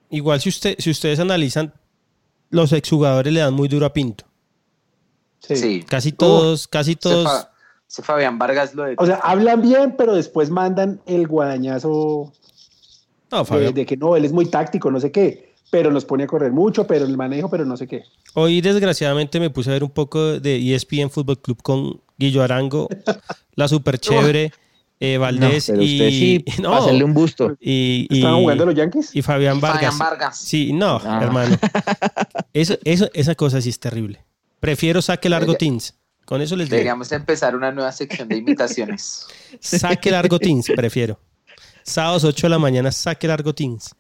igual si, usted, si ustedes analizan, los exjugadores le dan muy duro a Pinto. Sí. Casi todos, casi todos. Se Fabián Vargas lo de... O sea, hablan bien, pero después mandan el guadañazo no, de, de, que no, él es muy táctico, no sé qué, pero nos pone a correr mucho, pero el manejo, pero no sé qué. Hoy, desgraciadamente, me puse a ver un poco de ESPN Fútbol Club con Guillo Arango, la super chévere. Eh, Valdés no, y sí, no, hacerle un busto. Y, y, ¿Estaban jugando los Yankees? Y Fabián Vargas. Fabián Vargas. Sí, no, ah. hermano. Eso, eso, esa cosa sí es terrible. Prefiero saque largo teens. Con eso les digo. Deberíamos empezar una nueva sección de imitaciones. saque largo teens, prefiero. Sábados 8 de la mañana, saque largo teens.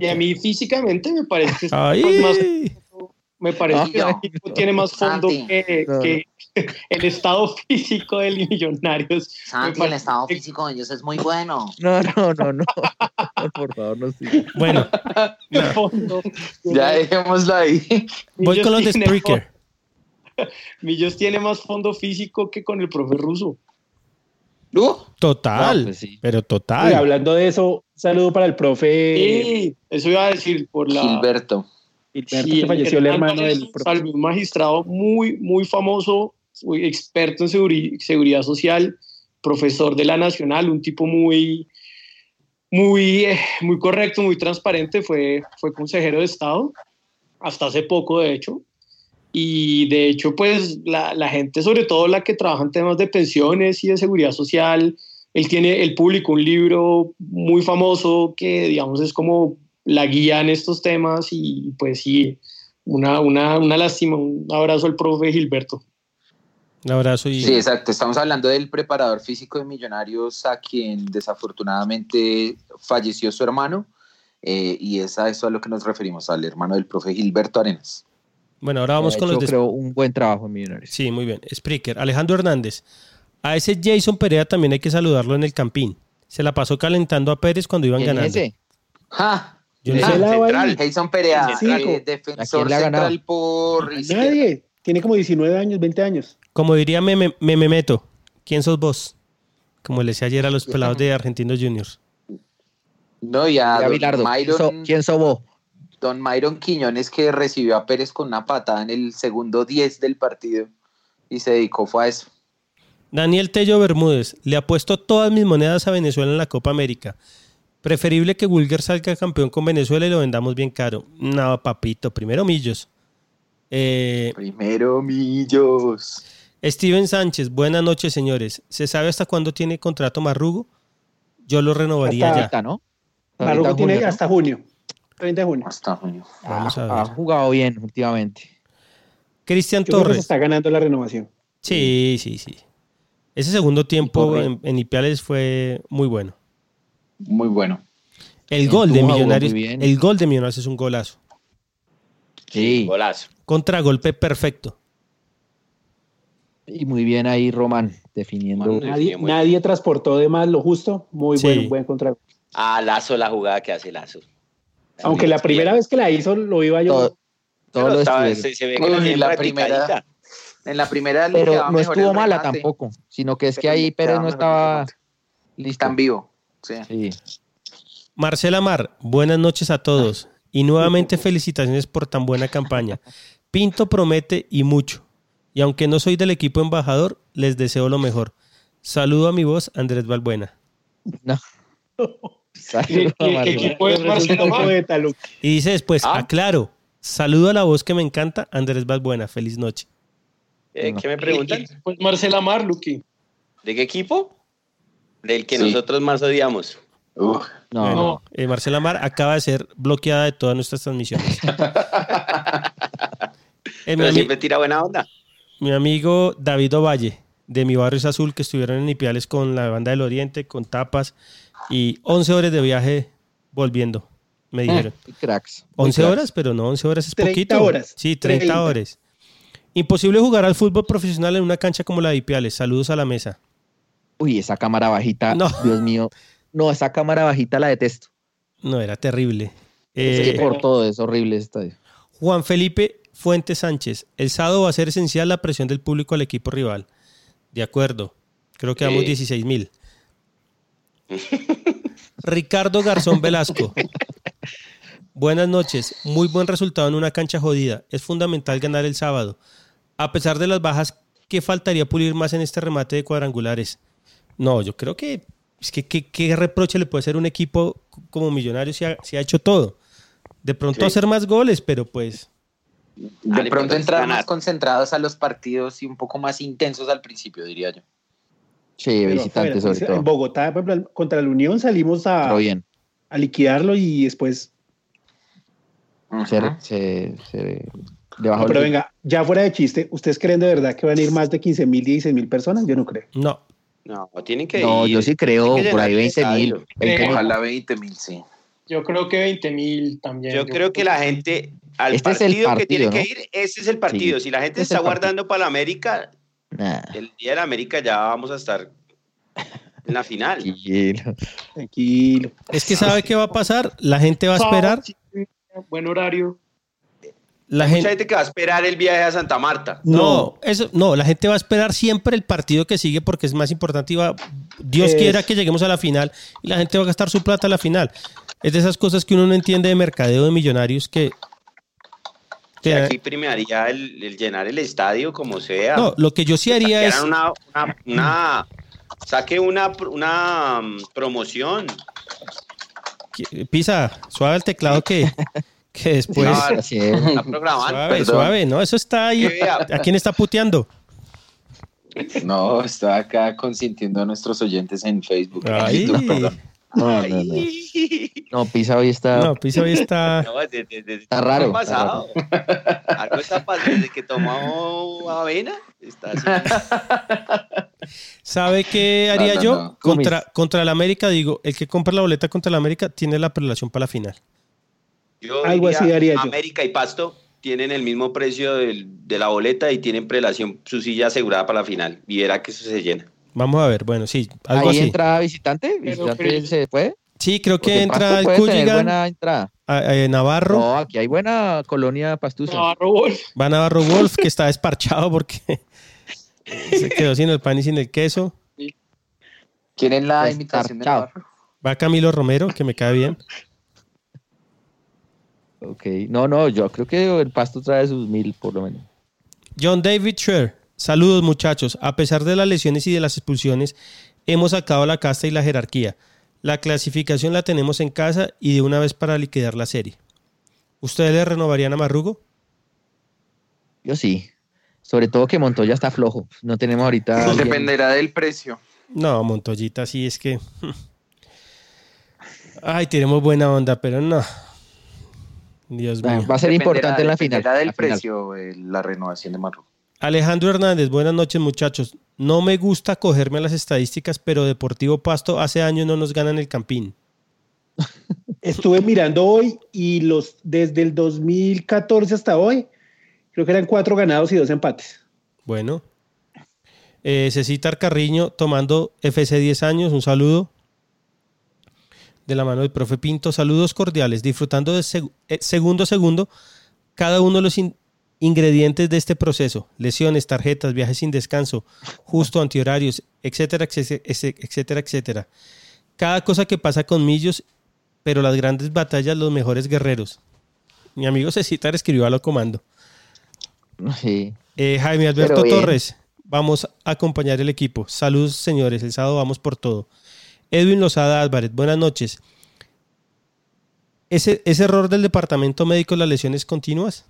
Y a mí físicamente me parece Ay. más, me parece que el equipo tiene más fondo Santi. que, que el estado físico del Millonarios. Santi, el estado físico de ellos es muy bueno. No, no, no, no. Por favor, no. Bueno, fondo. Ya dejémoslo ahí. voy con los de Spreaker. Millos tiene más fondo físico que con el profe ruso. Total, No, pues sí. pero total. hablando de eso, saludo para el profe Sí, eso iba a decir por la. Gilberto. Gilberto, Sí, que falleció el hermano del profe. Un magistrado muy, muy famoso, muy experto en seguri- seguridad social, profesor de la Nacional, un tipo muy, muy, eh, muy correcto, muy transparente, fue, fue consejero de Estado, hasta hace poco, de hecho. Y de hecho, pues la, la gente, sobre todo la que trabaja en temas de pensiones y de seguridad social, él tiene, él publicó un libro muy famoso que, digamos, es como la guía en estos temas y pues sí, una, una, una lástima, un abrazo al profe Gilberto. Un abrazo y Sí, exacto. Estamos hablando del preparador físico de Millonarios a quien desafortunadamente falleció su hermano. eh, y es a eso a lo que nos referimos, al hermano del profe Gilberto Arenas. Bueno, ahora vamos Ha con los de creo, un buen trabajo en Millonarios. Sí, muy bien. Spreaker. Alejandro Hernández. A ese Jason Perea también hay que saludarlo en el campín. Se la pasó calentando a Pérez cuando iban ¿Quién es ganando. ese? ¡Ja! Yo no sé. ahí. Central. Jason Perea, eh, defensor ganado? central por. Nadie. Tiene como 19 años, 20 años. Como diría Meme, Meme Meto, ¿quién sos vos? Como le decía ayer a los pelados de Argentinos Juniors. No, y a Ya, Bilardo, ¿quién, Myron, so- ¿quién sobó? Don Myron Quiñones que recibió a Pérez con una patada en el segundo 10 del partido y se dedicó fue a eso. Daniel Tello Bermúdez. Le apuesto todas mis monedas a Venezuela en la Copa América. Preferible que Bulger salga campeón con Venezuela y lo vendamos bien caro. No, papito. Primero Millos. Eh, Primero Millos. Steven Sánchez. Buenas noches, señores. ¿Se sabe hasta cuándo tiene contrato Marrugo? Yo lo renovaría Hasta- ya. Ahorita, ¿no? Marrugo Ahorita tiene junio, ¿no? hasta junio. 30 de junio. Hasta junio. Vamos a Ha, ha ver. jugado bien últimamente. Cristian Yo creo que se Torres. está ganando la renovación. Sí, sí, sí. Ese segundo tiempo en, en Ipiales fue muy bueno. Muy bueno. El gol de Millonarios, el gol de Millonarios es un golazo. Sí. Golazo. Contragolpe perfecto. Y muy bien ahí, Román, definiendo. Nadie, transportó de más lo justo. Muy Sí. buen, buen contra. Ah, Lazo, la jugada que hace Lazo. Aunque la primera vez que la hizo lo iba yo. Todo, lo estaba- se, se ve que Uy, la primera- En la primera Pero no estuvo mala remate. tampoco, sino que es que ahí Pérez no estaba listo. Tan vivo. Sí. Sí. Marcela Mar, buenas noches a todos. Y nuevamente felicitaciones por tan buena campaña. Pinto promete y mucho. Y aunque no soy del equipo embajador, les deseo lo mejor. Saludo a mi voz, Andrés Balbuena. No. Y dice después, Ah. aclaro, saludo a la voz que me encanta, Andrés Balbuena. Feliz noche. Eh, ¿Qué me ¿Qué preguntan? equipo es Marcela Mar, Luqui? ¿De qué equipo? Del que Sí. nosotros más odiamos. Uf. No, Bueno, eh, Marcela Mar acaba de ser bloqueada de todas nuestras transmisiones. Eh, mi, Pero siempre tira buena onda. mi amigo David Ovalle, de mi barrio es azul, que estuvieron en Ipiales con la banda del Oriente, con tapas, y 11 horas de viaje volviendo, me dijeron. Muy cracks. muy 11 cracks. horas, pero no, 11 horas es 30 poquito. horas. Sí, 30, 30. horas. Imposible jugar al fútbol profesional en una cancha como la de Ipiales. Saludos a la mesa. Uy, esa cámara bajita, No. Dios mío. No, esa cámara bajita la detesto. No, era terrible. Eh, por todo es horrible ese estadio. Juan Felipe Fuentes Sánchez. El sábado va a ser esencial la presión del público al equipo rival. De acuerdo. Creo que damos 16 mil. Ricardo Garzón Velasco. Buenas noches. Muy buen resultado en una cancha jodida. Es fundamental ganar el sábado. A pesar de las bajas, ¿qué faltaría pulir más en este remate de cuadrangulares? No, yo creo que es que ¿qué, reproche le puede hacer un equipo como Millonario si ha, ha hecho todo. De pronto hacer más goles, pero pues... De pronto entrar más concentrados a los partidos y un poco más intensos al principio, diría yo. Sí, visitantes sobre todo. En Bogotá, por ejemplo, contra la Unión salimos a, a liquidarlo y después... Se, pero venga, ya fuera de chiste, ¿ustedes creen de verdad que van a ir más de 15 mil, 16 mil personas? Yo no creo. No. No, tienen que No, yo sí creo, por ahí 20 mil. Ojalá 20 mil, sí. Yo creo que 20 mil también. Yo, creo que la gente, al este partido, que tiene que ir, ese es el partido. si la gente está guardando para la América, el día de la América ya vamos a estar en la final. Tranquilo. Tranquilo. Es que sabe qué va a pasar, la gente va a esperar. Buen horario. La gente, mucha gente que va a esperar el viaje a Santa Marta. No, eso, no, la gente va a esperar siempre el partido que sigue porque es más importante y va, Dios quiera que lleguemos a la final y la gente va a gastar su plata a la final. Es de esas cosas que uno no entiende de mercadeo de millonarios que... aquí primaría el, llenar el estadio como sea. No, lo que yo sí haría es... Una, saque una, una mm, promoción. Pisa, suave el teclado que... que después. Suave, suave, no, eso está ahí. ¿A quién está puteando? No, está acá consintiendo a nuestros oyentes en Facebook. No, no, no. No, Pisa hoy está. No, Pisa hoy está. está raro. Pasado. Algo está pasando desde que tomó avena. Está así. ¿Sabe qué haría yo? Contra, contra el América, digo, el que compra la boleta contra el América tiene la prelación para la final. Yo Algo así daría América y Pasto tienen el mismo precio de la boleta y tienen prelación su silla asegurada para la final. Y verá que eso se llena. Vamos a ver, bueno, sí, algo ¿Ahí así. entra visitante? ¿Visitante se puede? Sí, creo que entra el buena entrada. Navarro. No, aquí hay buena colonia pastusa. Navarro Wolf. Va Navarro Wolf, que está desparchado porque se quedó sin el pan y sin el queso. ¿Quieren la invitación de Navarro? Va Camilo Romero, que me cae bien. Ok, no, no, yo creo que el Pasto trae sus mil por lo menos. John David Sher, saludos muchachos. A pesar de las lesiones y de las expulsiones, hemos sacado la casta y la jerarquía. La clasificación la tenemos en casa y de una vez para liquidar la serie. ¿Ustedes le renovarían a Marrugo? Yo sí. Sobre todo que Montoya está flojo. No tenemos ahorita. Dependerá del precio. No, Montoyita sí es que. Ay, tenemos buena onda, pero no. Dios mío. Va a ser importante en la final. del precio eh, la renovación de Marruecos. Alejandro Hernández, buenas noches muchachos. No me gusta cogerme las estadísticas, pero Deportivo Pasto hace años no nos ganan el Campín. Estuve mirando hoy y los desde el 2014 hasta hoy, creo que eran cuatro ganados y dos empates. Bueno. Eh, Cecitar Carriño tomando FC 10 años, un saludo de la mano del profe Pinto. Saludos cordiales, disfrutando de eh, segundo a segundo cada uno de los ingredientes de este proceso. Lesiones, tarjetas, viajes sin descanso, justo antihorarios, etcétera, etcétera, etcétera. Cada cosa que pasa con Millos, pero las grandes batallas, los mejores guerreros. Mi amigo Cecitar escribió a lo comando. Sí. Eh, Jaime Alberto Torres, vamos a acompañar el equipo. Saludos, señores. El sábado vamos por todo. Edwin Lozada Álvarez, buenas noches. ¿Ese, ¿Ese error del departamento médico, las lesiones continuas?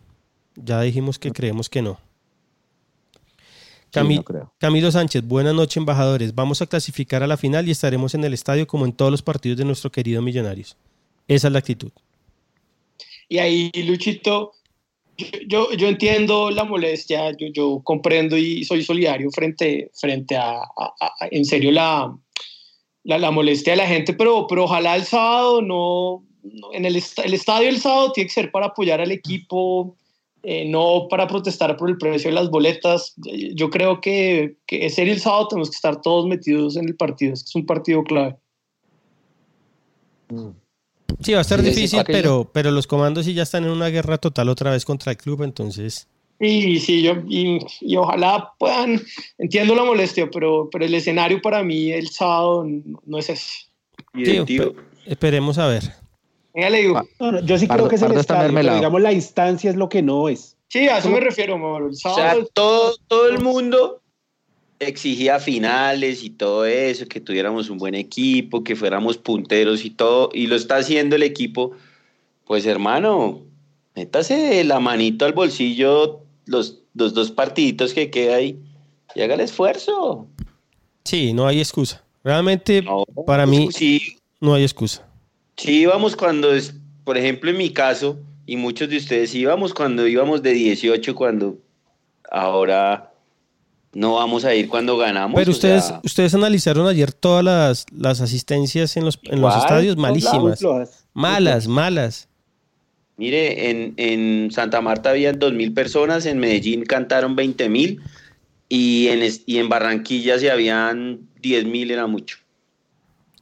Ya dijimos que creemos que no. Camilo Sánchez, buenas noches, embajadores. Vamos a clasificar a la final y estaremos en el estadio como en todos los partidos de nuestro querido Millonarios. Esa es la actitud. Y ahí, Luchito, yo, yo entiendo la molestia, yo, yo comprendo y soy solidario frente, frente a en serio, la, la, molestia de la gente, pero, pero ojalá el sábado no, en el, el, estadio el sábado tiene que ser para apoyar al equipo, eh, no para protestar por el precio de las boletas. Yo creo que, que ser el sábado tenemos que estar todos metidos en el partido, es un partido clave. Mm. Sí, va a estar difícil, pero, pero los comandos sí ya están en una guerra total otra vez contra el club, entonces. Y sí, yo, y, ojalá puedan, entiendo la molestia, pero, pero el escenario para mí el sábado no, es ese. esperemos a ver. Digo. yo sí creo que es el estadio, pero digamos la instancia es lo que no es. Sí, a eso me refiero, O sea, todo, todo el mundo exigía finales y todo eso, que tuviéramos un buen equipo, que fuéramos punteros y todo, y lo está haciendo el equipo, pues hermano, métase la manito al bolsillo los, dos partiditos que queda ahí y haga el esfuerzo. Sí, no hay excusa. Realmente, para mí, no hay excusa. Sí, íbamos cuando, es, por ejemplo, en mi caso, y muchos de ustedes íbamos cuando íbamos de 18, cuando ahora no vamos a ir cuando ganamos. Pero ustedes, ustedes analizaron ayer todas las, las asistencias en los, en los estadios, malísimas. Malas, malas. Mire, en, en Santa Marta habían mil personas, en Medellín cantaron mil y en, y en Barranquilla si habían mil era mucho.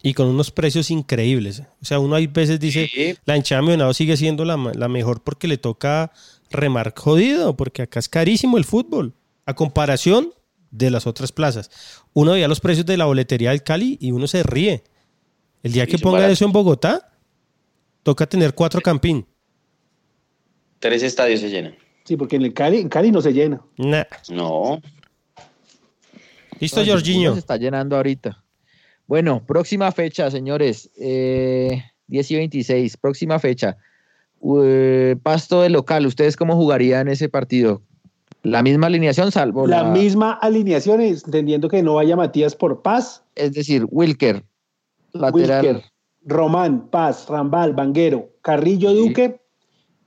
Y con unos precios increíbles. O sea, uno hay veces dice, la hinchada millonado sigue siendo la, la mejor porque le toca remar jodido, porque acá es carísimo el fútbol. A comparación de las otras plazas. Uno veía los precios de la boletería del Cali y uno se ríe. El día que ponga eso en Bogotá, toca tener cuatro campín. Tres estadios se llenan. Sí, porque en el Cali, en Cali no se llena. No. Listo, Jorginho. Se está llenando ahorita. Bueno, próxima fecha, señores. Eh, 10 y 26, próxima fecha. pasto de local, ¿ustedes cómo jugarían ese partido? La misma alineación, salvo la, misma alineación, entendiendo que no vaya Matías por Paz. Es decir, Wilker, lateral. Wilker, Román, Paz, Rambal, Vanguero, Carrillo Duque,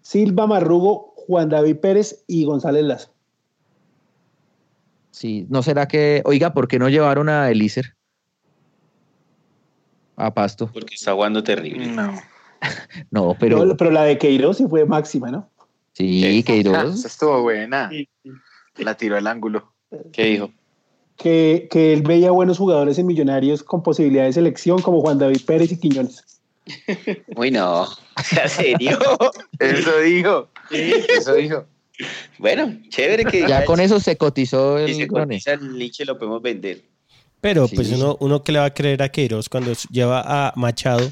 Silva Marrugo, Juan David Pérez y González Lazo. Sí, ¿no será que, oiga, por qué no llevaron a Elíser? A Pasto. Porque está jugando terrible. No. no, pero... pero la de Queiroz sí fue máxima, ¿no? Sí, Queiroz. estuvo buena. La tiró al ángulo. ¿Qué dijo? Que, que él veía buenos jugadores en Millonarios con posibilidad de selección, como Juan David Pérez y Quiñones. Uy, no. ¿En serio? Eso dijo. Eso dijo. Bueno, chévere que. Ya con eso se cotizó el. Si se cotiza el Liche, lo podemos vender. Pero, pues, uno, uno que le va a creer a Queiroz cuando lleva a Machado.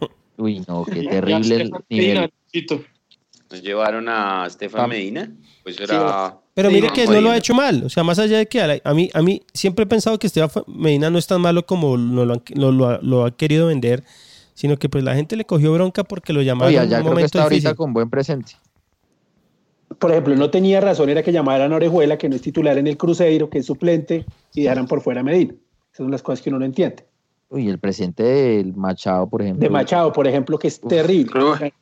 Uy, no, qué terrible el nivel. Nos llevaron a Estefan Medina. Pues era. Pero mire que no lo ha hecho mal. O sea, más allá de que a, mí, a mí siempre he pensado que Estefan Medina no es tan malo como lo, ha querido vender, sino que pues la gente le cogió bronca porque lo llamaron Oye, ya creo que está ahorita con buen presente. Por ejemplo, no tenía razón, era que llamaran a Orejuela, que no es titular en el Cruzeiro, que es suplente, y dejaran por fuera a Medina. Esas son las cosas que uno no entiende. Uy, el presidente del Machado, por ejemplo. De Machado, por ejemplo, que es terrible.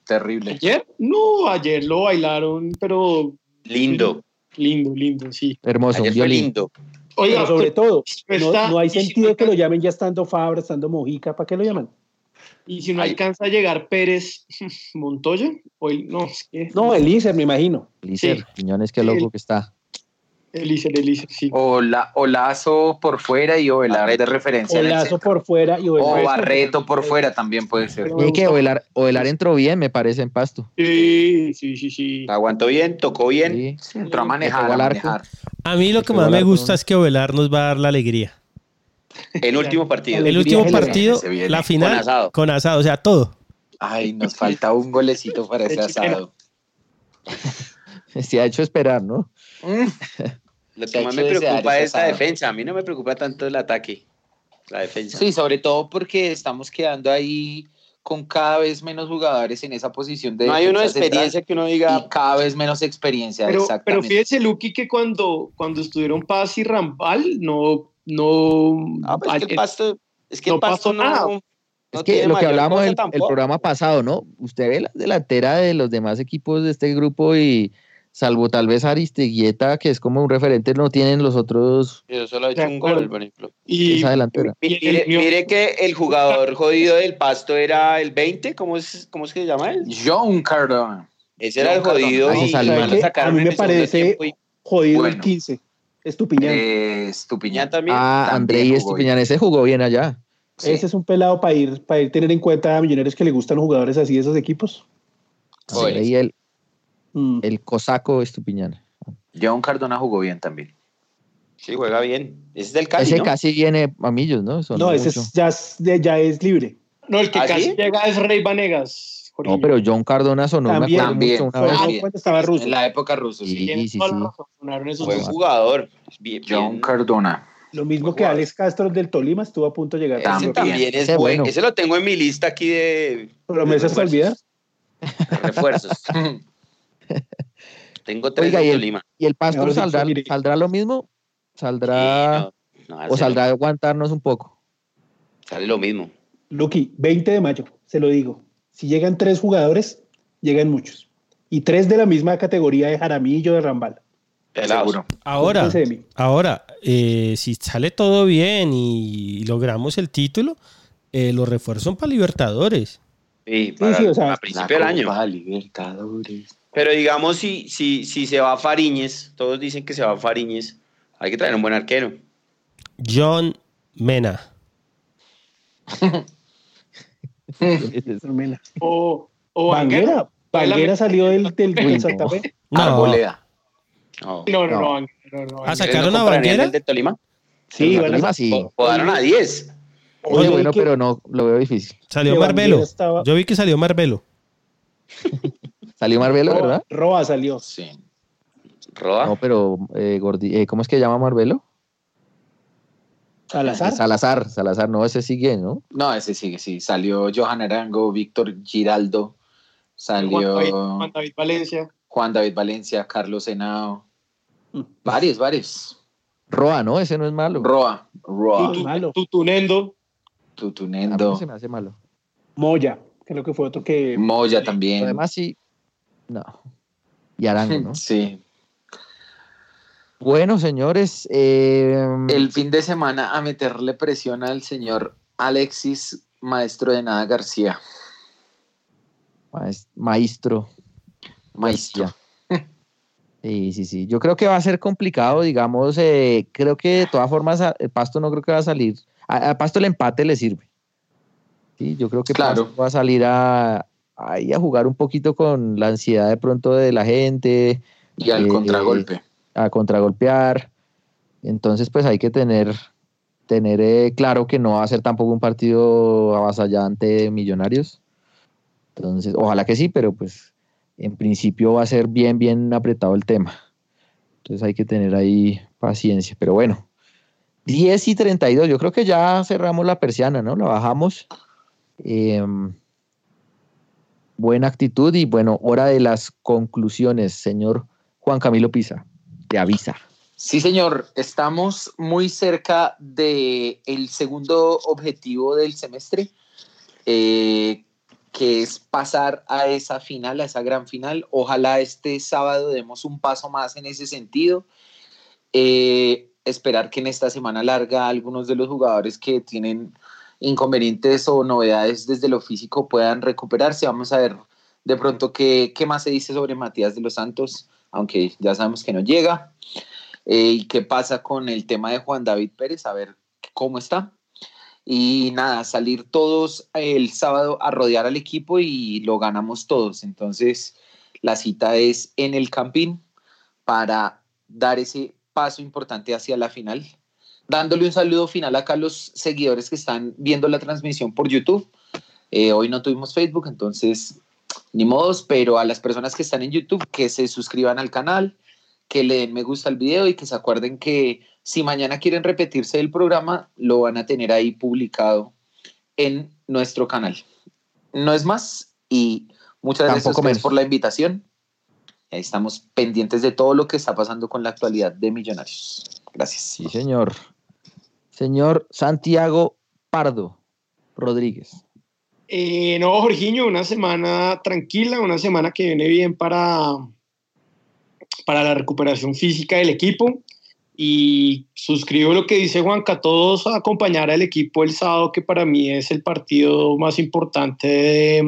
terrible. ¿Ayer? No, ayer lo bailaron, pero... Lindo. Lindo, lindo, sí. Hermoso, ayer lindo. Oiga, sobre todo, no, hay sentido que lo llamen ya estando Fabra, estando Mojica, ¿para qué lo llaman? Y si no alcanza a llegar Pérez Montoya, hoy no, es que... No, Elícer, me imagino. Elícer, sí. Piñones, qué loco que está. Elícer, Elícer, sí. O, la, o Lazo por fuera y Ovelar de referencia. O Lazo por fuera y Ovelar. O Barreto por fuera también puede ser. Y que Ovelar, Ovelar entró bien, me parece, en pasto. Sí, sí, sí, sí. Aguantó bien, tocó bien. entró a manejar, a manejar. A mí lo que más me gusta es que Ovelar nos va a dar la alegría. El último partido. El último partido, la final. Con asado. Con asado, o sea, todo. Ay, nos falta un golecito para ese asado. Se ha hecho esperar, ¿no? Mm. Lo que más me preocupa es la defensa. A mí no me preocupa tanto el ataque, la defensa. Sí, sobre todo porque estamos quedando ahí con cada vez menos jugadores en esa posición de No hay una experiencia que uno diga. Y cada vez menos experiencia, pero, exactamente. Pero fíjese, Luqui, que cuando, cuando estuvieron Paz y Rambal, no. No ah, pues es que el pasto, es que no el pasto no, nada. es que lo que hablábamos el, el programa pasado, ¿no? Usted ve la delantera de los demás equipos de este grupo y salvo tal vez Aristeguieta, que es como un referente, no tienen los otros. Yo solo he hecho un gol, por ejemplo. Y esa delantera. Mire, que el jugador jodido del pasto era el 20, ¿cómo es, cómo es que se llama él? John Cardona. Ese era el jodido. Y, a mí me parece jodido el 15. Estupiñán. Eh, Estupiñán también. Ah, André y Estupiñán, ese jugó bien allá. Ese es un pelado para ir, para ir tener en cuenta a millonarios que le gustan los jugadores así de esos equipos. ahí el, mm. el cosaco Estupiñán. John Cardona jugó bien también. Sí, juega bien. Ese es del Cali, Ese casi viene a Millos, ¿no? no, ese ya, ya, es libre. No, el que ¿Ah, casi llega es Rey Vanegas. No, pero John Cardona sonó también, también. mucho una vez. estaba ruso. En la época ruso, sí. Sí, sí, sí. Buen jugador. John Cardona. Lo mismo que Alex Castro del Tolima estuvo a punto de llegar. Ese también es bueno. Ese lo tengo en mi lista aquí de. ¿Promesas para olvidar? Refuerzos. tengo tres Oiga, de Tolima. ¿Y el Pastor saldrá, saldrá lo mismo? ¿Saldrá o saldrá a aguantarnos un poco? Sale lo mismo. Lucky, 20 de mayo, se lo digo. Si llegan tres jugadores, llegan muchos. Y tres de la misma categoría de Jaramillo de Rambal. Seguro. Ahora, ahora eh, si sale todo bien y logramos el título, eh, los refuerzos son para Libertadores. Sí, para, a principio del año. Libertadores. Pero digamos, si, si, si se va a Fariñez, todos dicen que se va a Fariñez, hay que traer un buen arquero. John Mena. o, o Banguera. Banguera salió del, del, Santa Fe. No. Arboleda. No, no, no. no, no, ¿Ah, sacaron a Banguera? de Tolima? Sí, bueno, sí. Jugaron a 10. Oye, bueno, pero no, lo veo difícil. Salió Marbelo. Yo vi que salió Marbelo. salió Marbelo, ¿verdad? Roa salió. Sí. Roa. No, pero eh, eh, ¿cómo es que llama Marbelo? Salazar. Salazar, Salazar, no, ese sigue, ¿no? No, ese sigue, sí. Salió Johan Arango, Víctor Giraldo, salió Juan David, Valencia. Juan David Valencia, Carlos Henao. Mm. Varios, varios. Roa, ¿no? Ese no es malo. Roa, Roa. Tutunendo. Tutunendo. se me hace malo. Moya, creo que fue otro que. Moya también. Además, sí. No. Y Arango, ¿no? sí. Bueno, señores. Eh, el fin de semana a meterle presión al señor Alexis, maestro de nada García. Maestro. Maestro. Sí, sí, sí. Yo creo que va a ser complicado, digamos. Eh, creo que de todas formas, el Pasto no creo que va a salir. A, Pasto el empate le sirve. Sí, yo creo que Pasto va a salir a, a jugar un poquito con la ansiedad de pronto de la gente. Y al eh, contragolpe a contragolpear. Entonces, pues hay que tener, tener eh, claro que no va a ser tampoco un partido avasallante de millonarios. Entonces, ojalá que sí, pero pues en principio va a ser bien, bien apretado el tema. Entonces hay que tener ahí paciencia. Pero bueno, 10 y 32, yo creo que ya cerramos la persiana, ¿no? La bajamos. Em, buena actitud y bueno, hora de las conclusiones, señor Juan Camilo Pisa te avisa. Sí, señor, estamos muy cerca del el segundo objetivo del semestre, eh, que es pasar a esa final, a esa gran final. Ojalá este sábado demos un paso más en ese sentido. Eh, esperar que en esta semana larga algunos de los jugadores que tienen inconvenientes o novedades desde lo físico puedan recuperarse. Vamos a ver de pronto qué, qué más se dice sobre Matías de los Santos aunque ya sabemos que no llega. Eh, ¿Y qué pasa con el tema de Juan David Pérez? A ver cómo está. Y nada, salir todos el sábado a rodear al equipo y lo ganamos todos. Entonces, la cita es en el Campín para dar ese paso importante hacia la final. Dándole un saludo final acá a los seguidores que están viendo la transmisión por YouTube. Eh, hoy no tuvimos Facebook, entonces ni modos, pero a las personas que están en YouTube que se suscriban al canal, que le den me gusta al video y que se acuerden que si mañana quieren repetirse el programa, lo van a tener ahí publicado en nuestro canal. No es más y muchas gracias por la invitación. Ahí estamos pendientes de todo lo que está pasando con la actualidad de Millonarios. Gracias. Sí, señor. Señor Santiago Pardo Rodríguez. Eh, no, Jorginho, una semana tranquila, una semana que viene bien para, para la recuperación física del equipo. Y suscribo lo que dice Juanca, todos a acompañar al equipo el sábado, que para mí es el partido más importante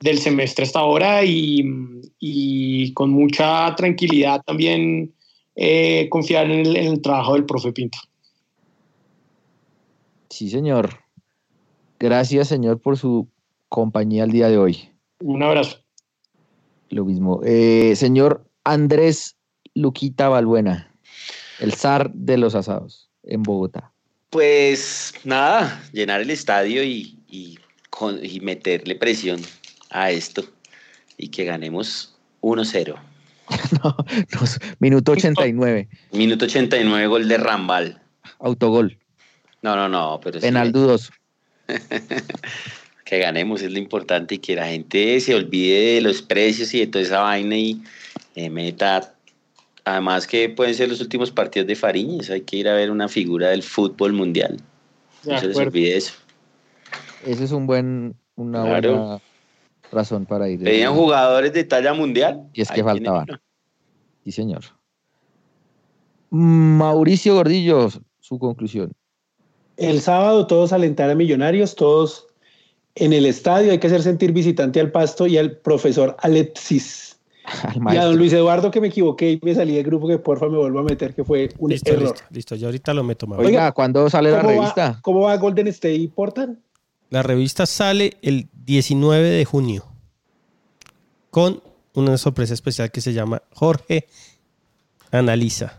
del semestre hasta ahora y, con mucha tranquilidad también eh, confiar en el, en el trabajo del profe Pinto. Sí, señor. Gracias, señor, por su compañía el día de hoy. Un abrazo. Lo mismo. Eh, señor Andrés Luquita Balbuena, el zar de los asados en Bogotá. Pues nada, llenar el estadio y, y, y meterle presión a esto y que ganemos 1-0. no, no, minuto 89. Minuto 89, gol de Rambal. Autogol. No, no, no, pero Penal dudoso. que ganemos es lo importante y que la gente se olvide de los precios y de toda esa vaina y eh, meta. Además que pueden ser los últimos partidos de Fariñez, hay que ir a ver una figura del fútbol mundial. no se les olvide eso. Ese es un buen, una buena razón para ir. Pedían jugadores de talla mundial. Y es que faltaban. Sí, señor. Mauricio Gordillo, su conclusión. El sábado todos alentar a Millonarios, todos en el estadio. Hay que hacer sentir visitante al Pasto y al profesor Alexis. y a don Luis Eduardo que me equivoqué y me salí del grupo que porfa me vuelvo a meter que fue un error. Listo, listo, yo ahorita lo meto. Oiga, Oiga ¿cuándo sale la revista? ¿Cómo va Golden State Portland? La revista sale el 19 de junio con una sorpresa especial que se llama Jorge Analiza.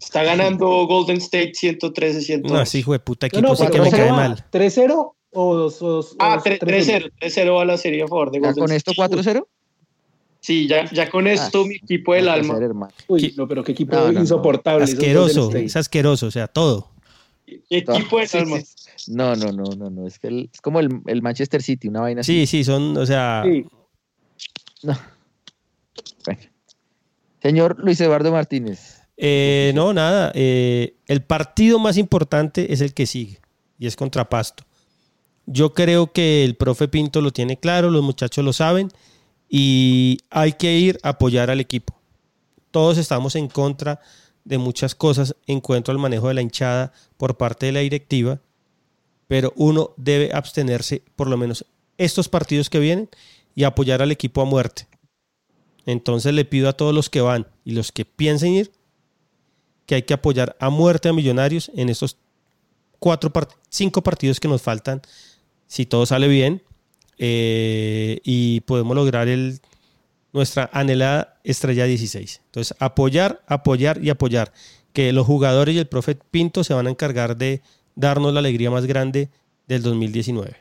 Está ganando Golden State 113 102 No, sí, hijo de puta equipo, no, sí que me cae mal. ¿3-0 o 2 Ah, 3-0, 3-0 a la serie a favor de Golden ¿Ya con esto 4-0? Sí, ya, ya con esto ah, mi equipo del alma. Ser, Uy, no, pero qué equipo no, no, insoportable. Asqueroso, es asqueroso, o sea, todo. equipo del alma? No, no, no, no, no, es que el, es como el, el, Manchester City, una vaina sí, así. Sí, sí, son, o sea... Sí. No. Bueno. Señor Luis Eduardo Martínez. Eh, no, nada. Eh, el partido más importante es el que sigue y es contra Pasto. Yo creo que el profe Pinto lo tiene claro, los muchachos lo saben y hay que ir a apoyar al equipo. Todos estamos en contra de muchas cosas en cuanto al manejo de la hinchada por parte de la directiva, pero uno debe abstenerse por lo menos estos partidos que vienen y apoyar al equipo a muerte. Entonces le pido a todos los que van y los que piensen ir que hay que apoyar a muerte a Millonarios en estos cuatro, cinco partidos que nos faltan, si todo sale bien, eh, y podemos lograr el, nuestra anhelada estrella 16. Entonces, apoyar, apoyar y apoyar. Que los jugadores y el profe Pinto se van a encargar de darnos la alegría más grande del 2019.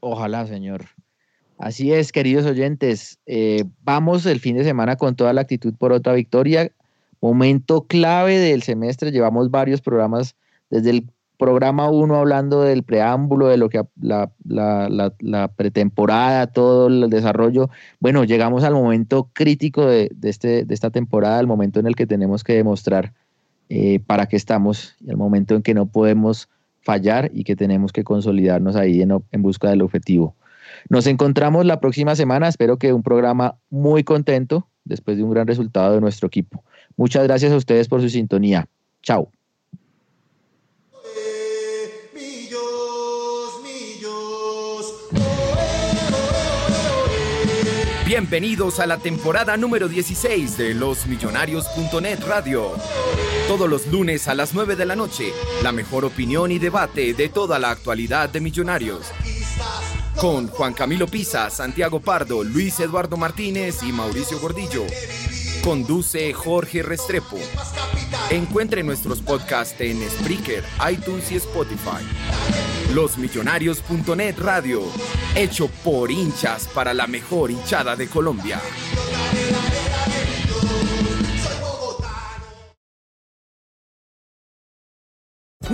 Ojalá, señor. Así es, queridos oyentes. Eh, vamos el fin de semana con toda la actitud por otra victoria. Momento clave del semestre. Llevamos varios programas desde el programa 1 hablando del preámbulo, de lo que la, la, la, pretemporada, todo el desarrollo. Bueno, llegamos al momento crítico de, este, de esta temporada, el momento en el que tenemos que demostrar eh, para qué estamos el momento en que no podemos fallar y que tenemos que consolidarnos ahí en busca del objetivo. Nos encontramos la próxima semana. Espero que un programa muy contento después de un gran resultado de nuestro equipo. Muchas gracias a ustedes por su sintonía. Chao. Bienvenidos a la temporada número 16 de losmillonarios.net Radio. Todos los lunes a las 9 de la noche, la mejor opinión y debate de toda la actualidad de Millonarios con Juan Camilo Pisa, Santiago Pardo, Luis Eduardo Martínez y Mauricio Gordillo. Conduce Jorge Restrepo. Encuentre nuestros podcasts en Spreaker, iTunes y Spotify. Losmillonarios.net Radio, hecho por hinchas para la mejor hinchada de Colombia.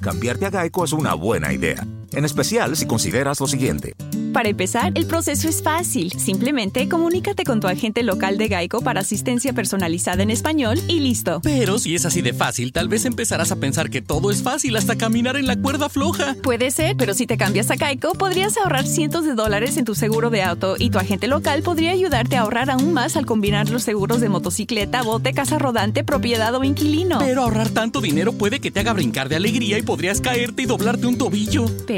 Cambiarte a Geico es una buena idea, en especial si consideras lo siguiente. Para empezar, el proceso es fácil. Simplemente comunícate con tu agente local de Geico para asistencia personalizada en español y listo. Pero si es así de fácil, tal vez empezarás a pensar que todo es fácil hasta caminar en la cuerda floja. Puede ser, pero si te cambias a Geico, podrías ahorrar cientos de dólares en tu seguro de auto y tu agente local podría ayudarte a ahorrar aún más al combinar los seguros de motocicleta, bote, casa rodante, propiedad o inquilino. Pero ahorrar tanto dinero puede que te haga brincar de alegría y podrías caerte y doblarte un tobillo. Pero